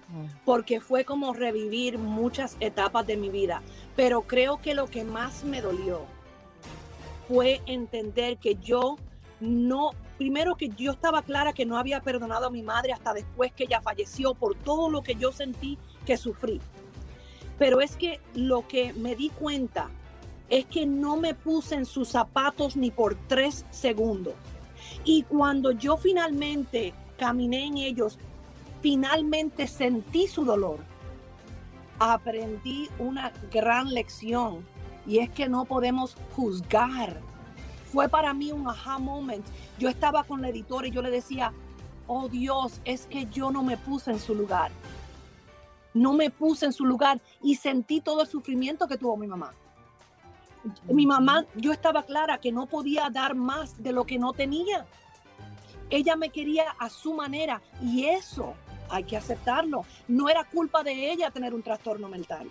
ah. porque fue como revivir muchas etapas de mi vida, pero creo que lo que más me dolió fue entender que yo no, primero que yo estaba clara que no había perdonado a mi madre hasta después que ella falleció por todo lo que yo sentí que sufrí. Pero es que lo que me di cuenta es que no me puse en sus zapatos ni por tres segundos. Y cuando yo finalmente caminé en ellos, finalmente sentí su dolor. Aprendí una gran lección y es que no podemos juzgar. Fue para mí un aha moment. Yo estaba con la editora y yo le decía, oh Dios, es que yo no me puse en su lugar. No me puse en su lugar y sentí todo el sufrimiento que tuvo mi mamá. Mi mamá, yo estaba clara que no podía dar más de lo que no tenía. Ella me quería a su manera y eso hay que aceptarlo. No era culpa de ella tener un trastorno mental.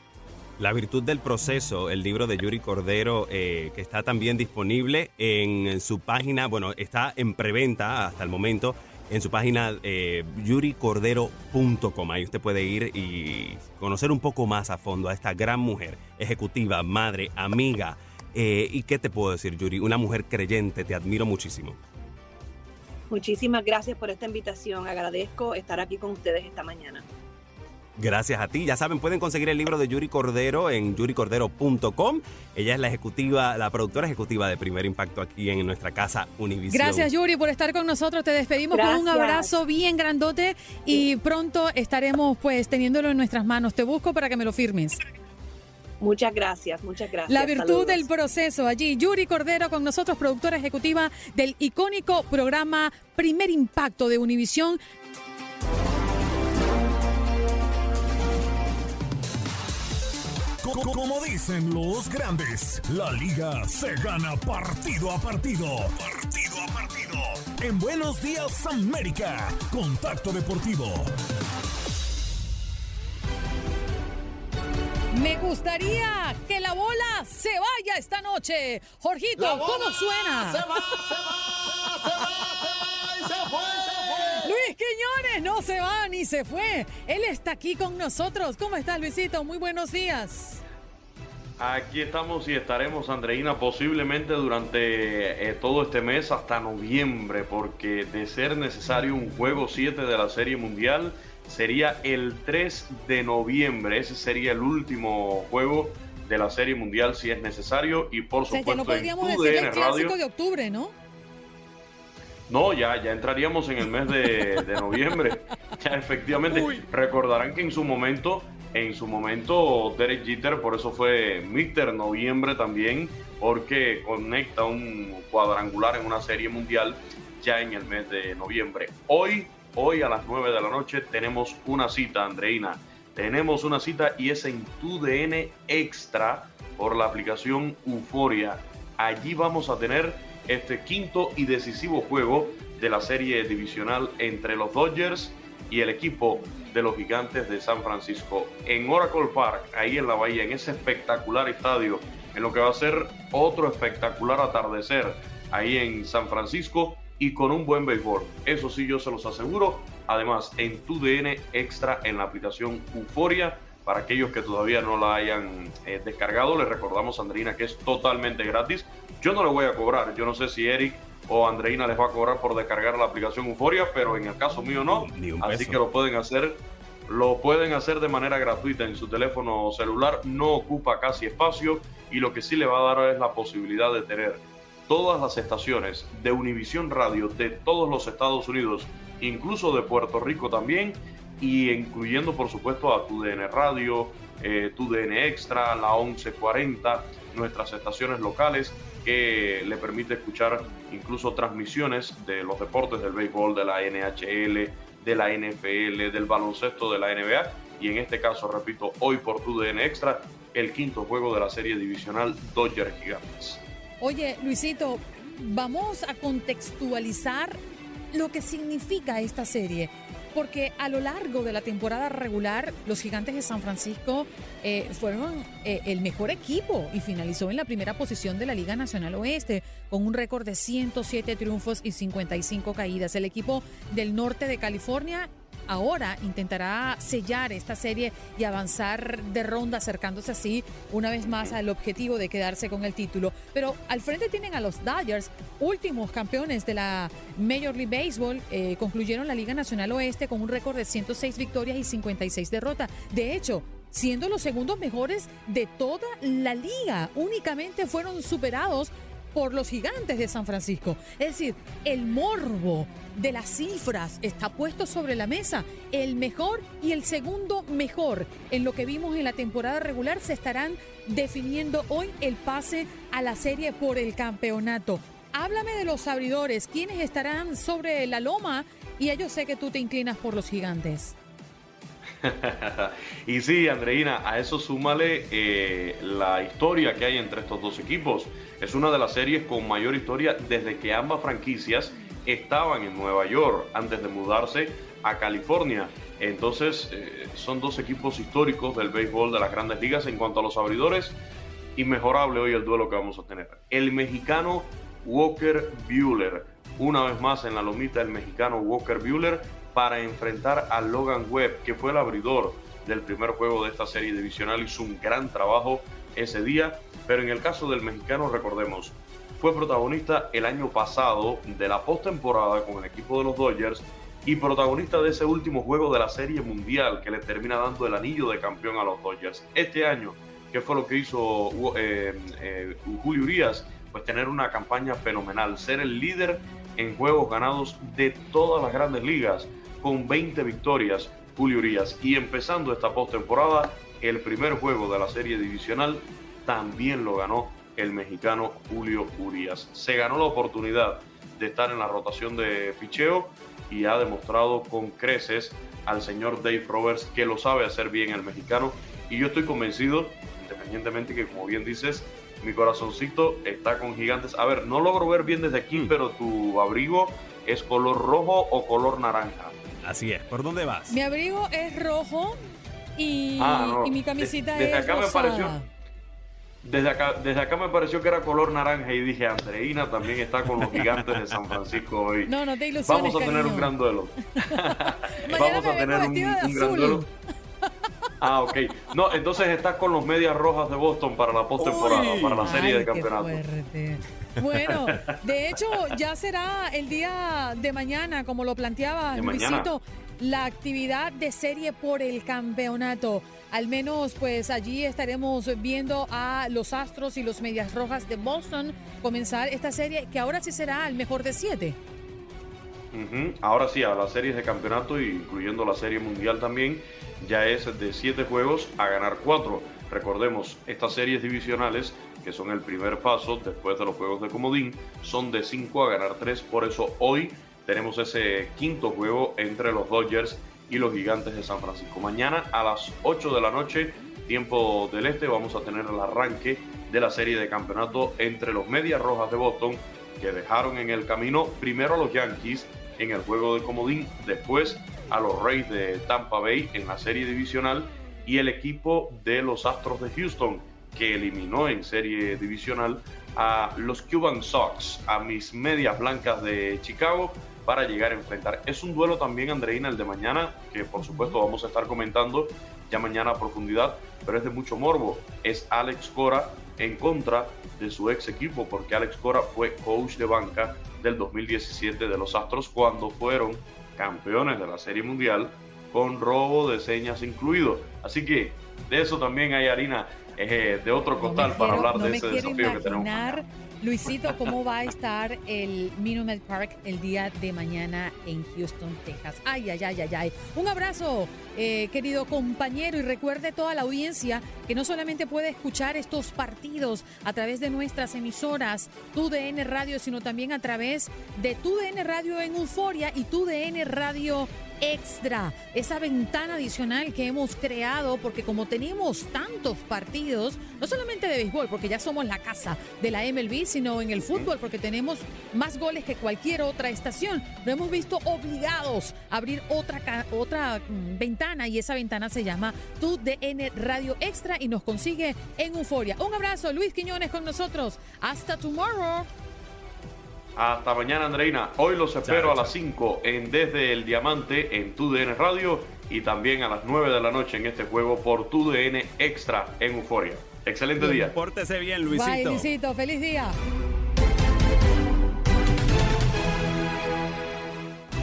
La virtud del proceso, el libro de Yuri Cordero, eh, que está también disponible en su página, bueno, está en preventa hasta el momento, en su página eh, yuricordero.com. Ahí usted puede ir y conocer un poco más a fondo a esta gran mujer, ejecutiva, madre, amiga. Eh, ¿Y qué te puedo decir, Yuri? Una mujer creyente, te admiro muchísimo. Muchísimas gracias por esta invitación. Agradezco estar aquí con ustedes esta mañana. Gracias a ti. Ya saben, pueden conseguir el libro de Yuri Cordero en yuricordero.com. Ella es la ejecutiva, la productora ejecutiva de Primer Impacto aquí en nuestra casa Univision. Gracias, Yuri, por estar con nosotros. Te despedimos con un abrazo bien grandote y pronto estaremos pues teniéndolo en nuestras manos. Te busco para que me lo firmes. Muchas gracias, muchas gracias. La virtud del proceso allí. Yuri Cordero con nosotros, productora ejecutiva del icónico programa Primer Impacto de Univisión. Como dicen los grandes, la liga se gana partido a partido. Partido a partido. En Buenos Días América, Contacto Deportivo. Me gustaría que la bola se vaya esta noche. Jorgito, ¿cómo suena? Se va, se va, se va, se va, se fue. Luis Quiñones no se va ni se fue. Él está aquí con nosotros. ¿Cómo estás, Luisito? Muy buenos días. Aquí estamos y estaremos, Andreina, posiblemente durante eh, todo este mes hasta noviembre, porque de ser necesario un juego 7 de la Serie Mundial, sería el 3 de noviembre. Ese sería el último juego de la Serie Mundial si es necesario. Y por supuesto, no podríamos decir el clásico de octubre, ¿no? No, ya, ya entraríamos en el mes de, noviembre. Ya efectivamente, recordarán que en su momento, en su momento, Derek Jeter, por eso fue Mr. Noviembre también, porque conecta un cuadrangular en una serie mundial ya en el mes de noviembre. Hoy Hoy a las 9 de la noche tenemos una cita, Andreina. Tenemos una cita y es en TUDN Extra por la aplicación Euforia. Allí vamos a tener este quinto y decisivo juego de la serie divisional entre los Dodgers y el equipo de los gigantes de San Francisco en Oracle Park, ahí en la bahía, en ese espectacular estadio, en lo que va a ser otro espectacular atardecer ahí en San Francisco y con un buen béisbol. Eso sí, yo se los aseguro. Además, en tu DN Extra en la aplicación Euforia. Para aquellos que todavía no la hayan eh, descargado, les recordamos, Andreina, que es totalmente gratis. Yo no le voy a cobrar. Yo no sé si Eric o Andreina les va a cobrar por descargar la aplicación Euforia, pero en el caso mío no. Así que lo pueden hacer. Lo pueden hacer de manera gratuita en su teléfono celular. No ocupa casi espacio y lo que sí le va a dar es la posibilidad de tener todas las estaciones de Univisión Radio de todos los Estados Unidos, incluso de Puerto Rico también, y incluyendo por supuesto a TUDN Radio, eh, TUDN Extra, la 1140, nuestras estaciones locales que le permite escuchar incluso transmisiones de los deportes del béisbol, de la NHL, de la NFL, del baloncesto de la NBA y en este caso, repito, hoy por TUDN Extra, el quinto juego de la serie divisional Dodgers Gigantes. Oye, Luisito, vamos a contextualizar lo que significa esta serie. Porque a lo largo de la temporada regular, los gigantes de San Francisco eh, fueron eh, el mejor equipo y finalizó en la primera posición de la Liga Nacional Oeste con un récord de 107 triunfos y 55 caídas. El equipo del norte de California ahora intentará sellar esta serie y avanzar de ronda, acercándose así una vez más al objetivo de quedarse con el título. Pero al frente tienen a los Dodgers, últimos campeones de la Major League Baseball, eh, concluyeron la Liga Nacional Oeste con un récord de 106 victorias y 56 derrotas. De hecho, siendo los segundos mejores de toda la liga. Únicamente fueron superados por los gigantes de San Francisco. Es decir, el morbo de las cifras está puesto sobre la mesa. El mejor y el segundo mejor en lo que vimos en la temporada regular se estarán definiendo hoy el pase a la serie por el campeonato. Háblame de los abridores, quiénes estarán sobre la loma y yo sé que tú te inclinas por los gigantes. y sí, Andreina, a eso súmale eh, la historia que hay entre estos dos equipos. Es una de las series con mayor historia desde que ambas franquicias estaban en Nueva York antes de mudarse a California. Entonces, eh, son dos equipos históricos del béisbol de las grandes ligas en cuanto a los abridores. Inmejorable hoy el duelo que vamos a tener. El mexicano Walker Bueller. Una vez más en la lomita el mexicano Walker Bueller para enfrentar a Logan Webb, que fue el abridor del primer juego de esta serie divisional. Hizo un gran trabajo ese día, pero en el caso del mexicano, recordemos, fue protagonista el año pasado de la postemporada con el equipo de los Dodgers y protagonista de ese último juego de la Serie Mundial que le termina dando el anillo de campeón a los Dodgers. Este año, que fue lo que hizo eh, eh, Julio Urias, pues tener una campaña fenomenal, ser el líder en juegos ganados de todas las grandes ligas con 20 victorias, Julio Urias. Y empezando esta postemporada el primer juego de la serie divisional también lo ganó el mexicano Julio Urias. Se ganó la oportunidad de estar en la rotación de picheo y ha demostrado con creces al señor Dave Roberts que lo sabe hacer bien el mexicano y yo estoy convencido, independientemente que como bien dices, mi corazoncito está con gigantes. A ver, no logro ver bien desde aquí, mm. pero tu abrigo es color rojo o color naranja. Así es, ¿por dónde vas? Mi abrigo es rojo y, ah, mi camisita es acá Me pareció, desde acá, desde acá me pareció que era color naranja y dije, Andreina también está con los gigantes de San Francisco hoy. No, no te ilusiones, Vamos a tener un gran duelo. Vamos a tener un, gran duelo. Ah, ok. No, entonces estás con los medias rojas de Boston para la postemporada, para la serie de campeonato. Bueno, de hecho, ya será el día de mañana, como lo planteaba Luisito, la actividad de serie por el campeonato. Al menos, pues allí estaremos viendo a los Astros y los Medias Rojas de Boston comenzar esta serie, que ahora sí será el mejor de siete. Ahora sí, a las series de campeonato, incluyendo la serie mundial también, ya es de siete juegos a ganar cuatro. Recordemos, estas series divisionales, que son el primer paso después de los juegos de comodín, son de cinco a ganar tres. Por eso hoy tenemos ese quinto juego entre los Dodgers y los Gigantes de San Francisco. Mañana a las 8 de la noche, tiempo del este, vamos a tener el arranque de la serie de campeonato entre los Medias Rojas de Boston, que dejaron en el camino primero a los Yankees en el juego de comodín, después a los Rays de Tampa Bay en la serie divisional y el equipo de los Astros de Houston, que eliminó en serie divisional a los Cuban Sox, a mis medias blancas de Chicago, para llegar a enfrentar. Es un duelo también, Andreina, el de mañana, que por supuesto vamos a estar comentando ya mañana a profundidad, pero es de mucho morbo. Es Alex Cora en contra de su ex equipo, porque Alex Cora fue coach de banca del 2017 de los Astros cuando fueron campeones de la Serie Mundial con robo de señas incluido. Así que de eso también hay harina eh, de otro costal para hablar de ese desafío que tenemos. Luisito, ¿cómo va a estar el Minute Park el día de mañana en Houston, Texas? Ay, ay, ay, ay, ay. Un abrazo, eh, querido compañero, y recuerde toda la audiencia que no solamente puede escuchar estos partidos a través de nuestras emisoras, TUDN Radio, sino también a través de TUDN Radio en Euforia y TUDN Radio extra, esa ventana adicional que hemos creado, porque como tenemos tantos partidos, no solamente de béisbol, porque ya somos la casa de la MLB, sino en el fútbol, porque tenemos más goles que cualquier otra estación, nos hemos visto obligados a abrir otra, otra mm, ventana y esa ventana se llama Tu DN Radio Extra y nos consigue en Euforia. Un abrazo, Luis Quiñones con nosotros. Hasta tomorrow. Hasta mañana, Andreina. Hoy los espero a las 5 en Desde el Diamante en TUDN Radio y también a las 9 de la noche en este juego por TUDN Extra en Euforia. Excelente día. Pórtese bien, Luisito. Bye, Luisito. Feliz día.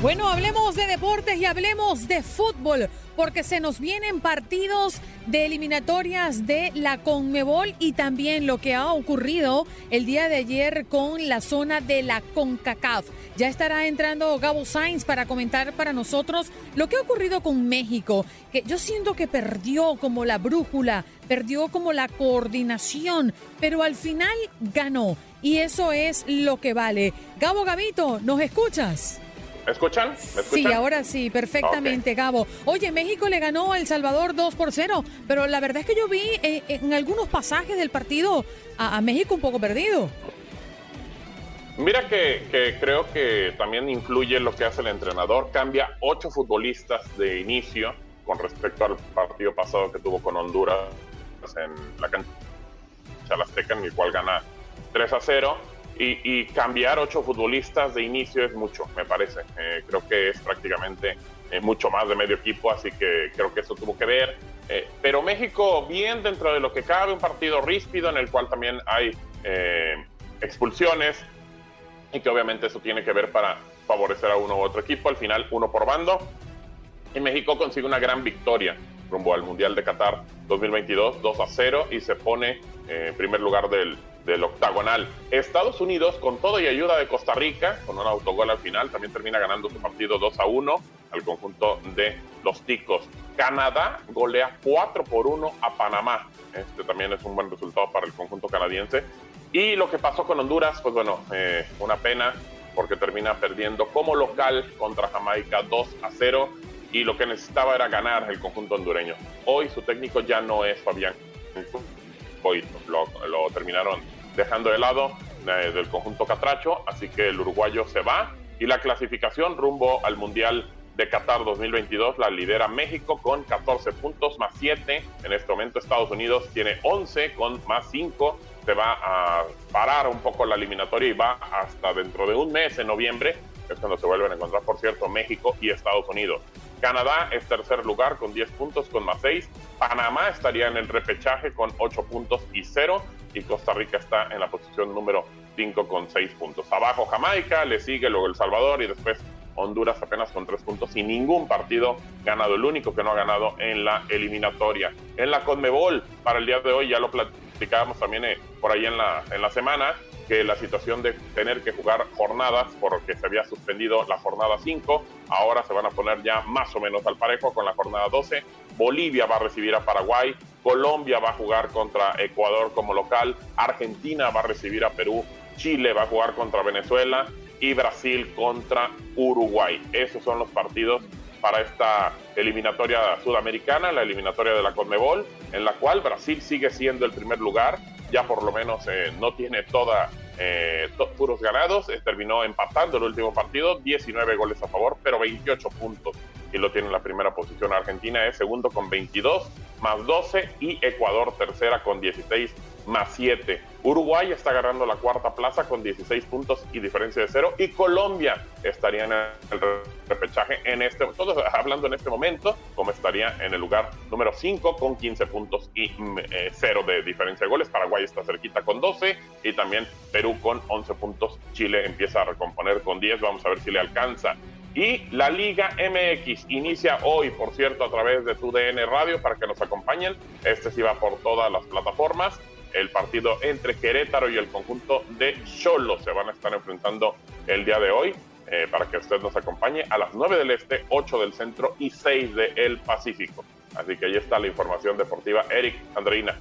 Bueno, hablemos de deportes y hablemos de fútbol, porque se nos vienen partidos de eliminatorias de la Conmebol y también lo que ha ocurrido el día de ayer con la zona de la CONCACAF. Ya estará entrando Gabo Sainz para comentar para nosotros lo que ha ocurrido con México, que yo siento que perdió como la brújula, perdió como la coordinación, pero al final ganó y eso es lo que vale. Gabo Gabito, ¿nos escuchas? ¿Me escuchan? Sí, ahora sí, perfectamente, Gabo. Oye, México le ganó a El Salvador 2 por 0, pero la verdad es que yo vi eh, en algunos pasajes del partido a, México un poco perdido. Mira que, creo que también influye lo que hace el entrenador. Cambia ocho futbolistas de inicio con respecto al partido pasado que tuvo con Honduras en la cancha Azteca, en el cual gana 3 a 0 y, cambiar ocho futbolistas de inicio es mucho, me parece. Eh, creo que es prácticamente eh, mucho más de medio equipo, así que creo que eso tuvo que ver. Eh, pero México, bien dentro de lo que cabe, un partido ríspido en el cual también hay expulsiones y que obviamente eso tiene que ver para favorecer a uno u otro equipo. Al final, uno por bando. Y México consigue una gran victoria rumbo al Mundial de Qatar 2022, 2 a 0, y se pone en primer lugar del, del octagonal. Estados Unidos, con todo y ayuda de Costa Rica, con un autogol al final, también termina ganando su partido 2 a 1 al conjunto de los ticos. Canadá golea 4 por 1 a Panamá. Este también es un buen resultado para el conjunto canadiense. Y lo que pasó con Honduras, pues bueno, eh, una pena porque termina perdiendo como local contra Jamaica 2 a 0 y lo que necesitaba era ganar el conjunto hondureño. Hoy su técnico ya no es Fabián. Hoy lo, lo terminaron dejando de lado eh, del conjunto Catracho, así que el uruguayo se va y la clasificación rumbo al Mundial de Qatar 2022 la lidera México con 14 puntos más 7. En este momento Estados Unidos tiene 11 con más 5. Se va a parar un poco la eliminatoria y va hasta dentro de un mes, en noviembre, es cuando se vuelven a encontrar, por cierto, México y Estados Unidos. Canadá es tercer lugar con 10 puntos con más 6. Panamá estaría en el repechaje con 8 puntos y 0. Y Costa Rica está en la posición número 5 con 6 puntos. Abajo Jamaica, le sigue luego El Salvador y después Honduras apenas con 3 puntos y ningún partido ganado. El único que no ha ganado en la eliminatoria. En la Conmebol, para el día de hoy, ya lo platicábamos también eh, por ahí en la, en la semana, que la situación de tener que jugar jornadas, porque se había suspendido la jornada 5, ahora se van a poner ya más o menos al parejo con la jornada 12. Bolivia va a recibir a Paraguay, Colombia va a jugar contra Ecuador como local, Argentina va a recibir a Perú, Chile va a jugar contra Venezuela y Brasil contra Uruguay. Esos son los partidos para esta eliminatoria sudamericana, la eliminatoria de la Conmebol, en la cual Brasil sigue siendo el primer lugar ya por lo menos eh, no tiene toda eh, puros ganados, eh, terminó empatando el último partido, 19 goles a favor, pero 28 puntos y lo tiene en la primera posición. Argentina es segundo con 22 más 12 y Ecuador tercera con 16 más 7. Uruguay está agarrando la cuarta plaza con 16 puntos y diferencia de cero. Y Colombia estaría en el repechaje en este, todos hablando en este momento, como estaría en el lugar número 5 con 15 puntos y mm, eh, cero de diferencia de goles. Paraguay está cerquita con 12 y también Perú con 11 puntos. Chile empieza a recomponer con 10. Vamos a ver si le alcanza. Y la Liga MX inicia hoy, por cierto, a través de tu DN Radio para que nos acompañen. Este sí va por todas las plataformas el partido entre Querétaro y el conjunto de Cholo. Se van a estar enfrentando el día de hoy. Eh, para que usted nos acompañe a las 9 del Este, 8 del Centro y 6 del Pacífico. Así que ahí está la información deportiva. Eric, Andreina.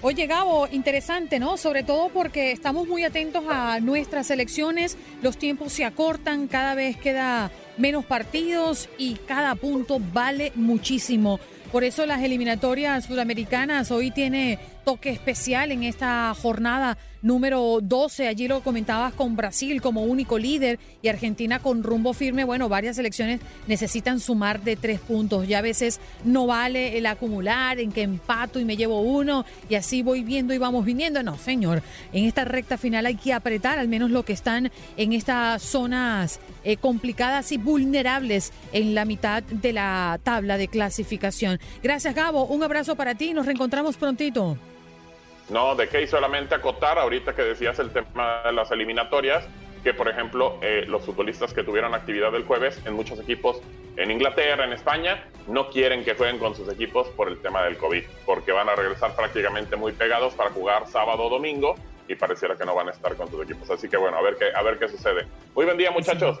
Oye, Gabo, interesante, ¿no? Sobre todo porque estamos muy atentos a nuestras elecciones, los tiempos se acortan, cada vez queda menos partidos y cada punto vale muchísimo. Por eso las eliminatorias sudamericanas hoy tiene toque especial en esta jornada número 12. Allí lo comentabas con Brasil como único líder y Argentina con rumbo firme. Bueno, varias selecciones necesitan sumar de tres puntos. Ya a veces no vale el acumular, en que empato y me llevo uno y así voy viendo y vamos viniendo. No, señor, en esta recta final hay que apretar al menos lo que están en estas zonas eh, complicadas y vulnerables en la mitad de la tabla de clasificación. Gracias, Gabo. Un abrazo para ti. Nos reencontramos prontito. No, de qué solamente acotar, ahorita que decías el tema de las eliminatorias, que por ejemplo eh, los futbolistas que tuvieron actividad el jueves en muchos equipos en Inglaterra, en España, no quieren que jueguen con sus equipos por el tema del COVID, porque van a regresar prácticamente muy pegados para jugar sábado o domingo y pareciera que no van a estar con sus equipos. Así que bueno, a ver qué, a ver qué sucede. Muy buen día muchachos.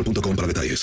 boostmobile.com para detalles.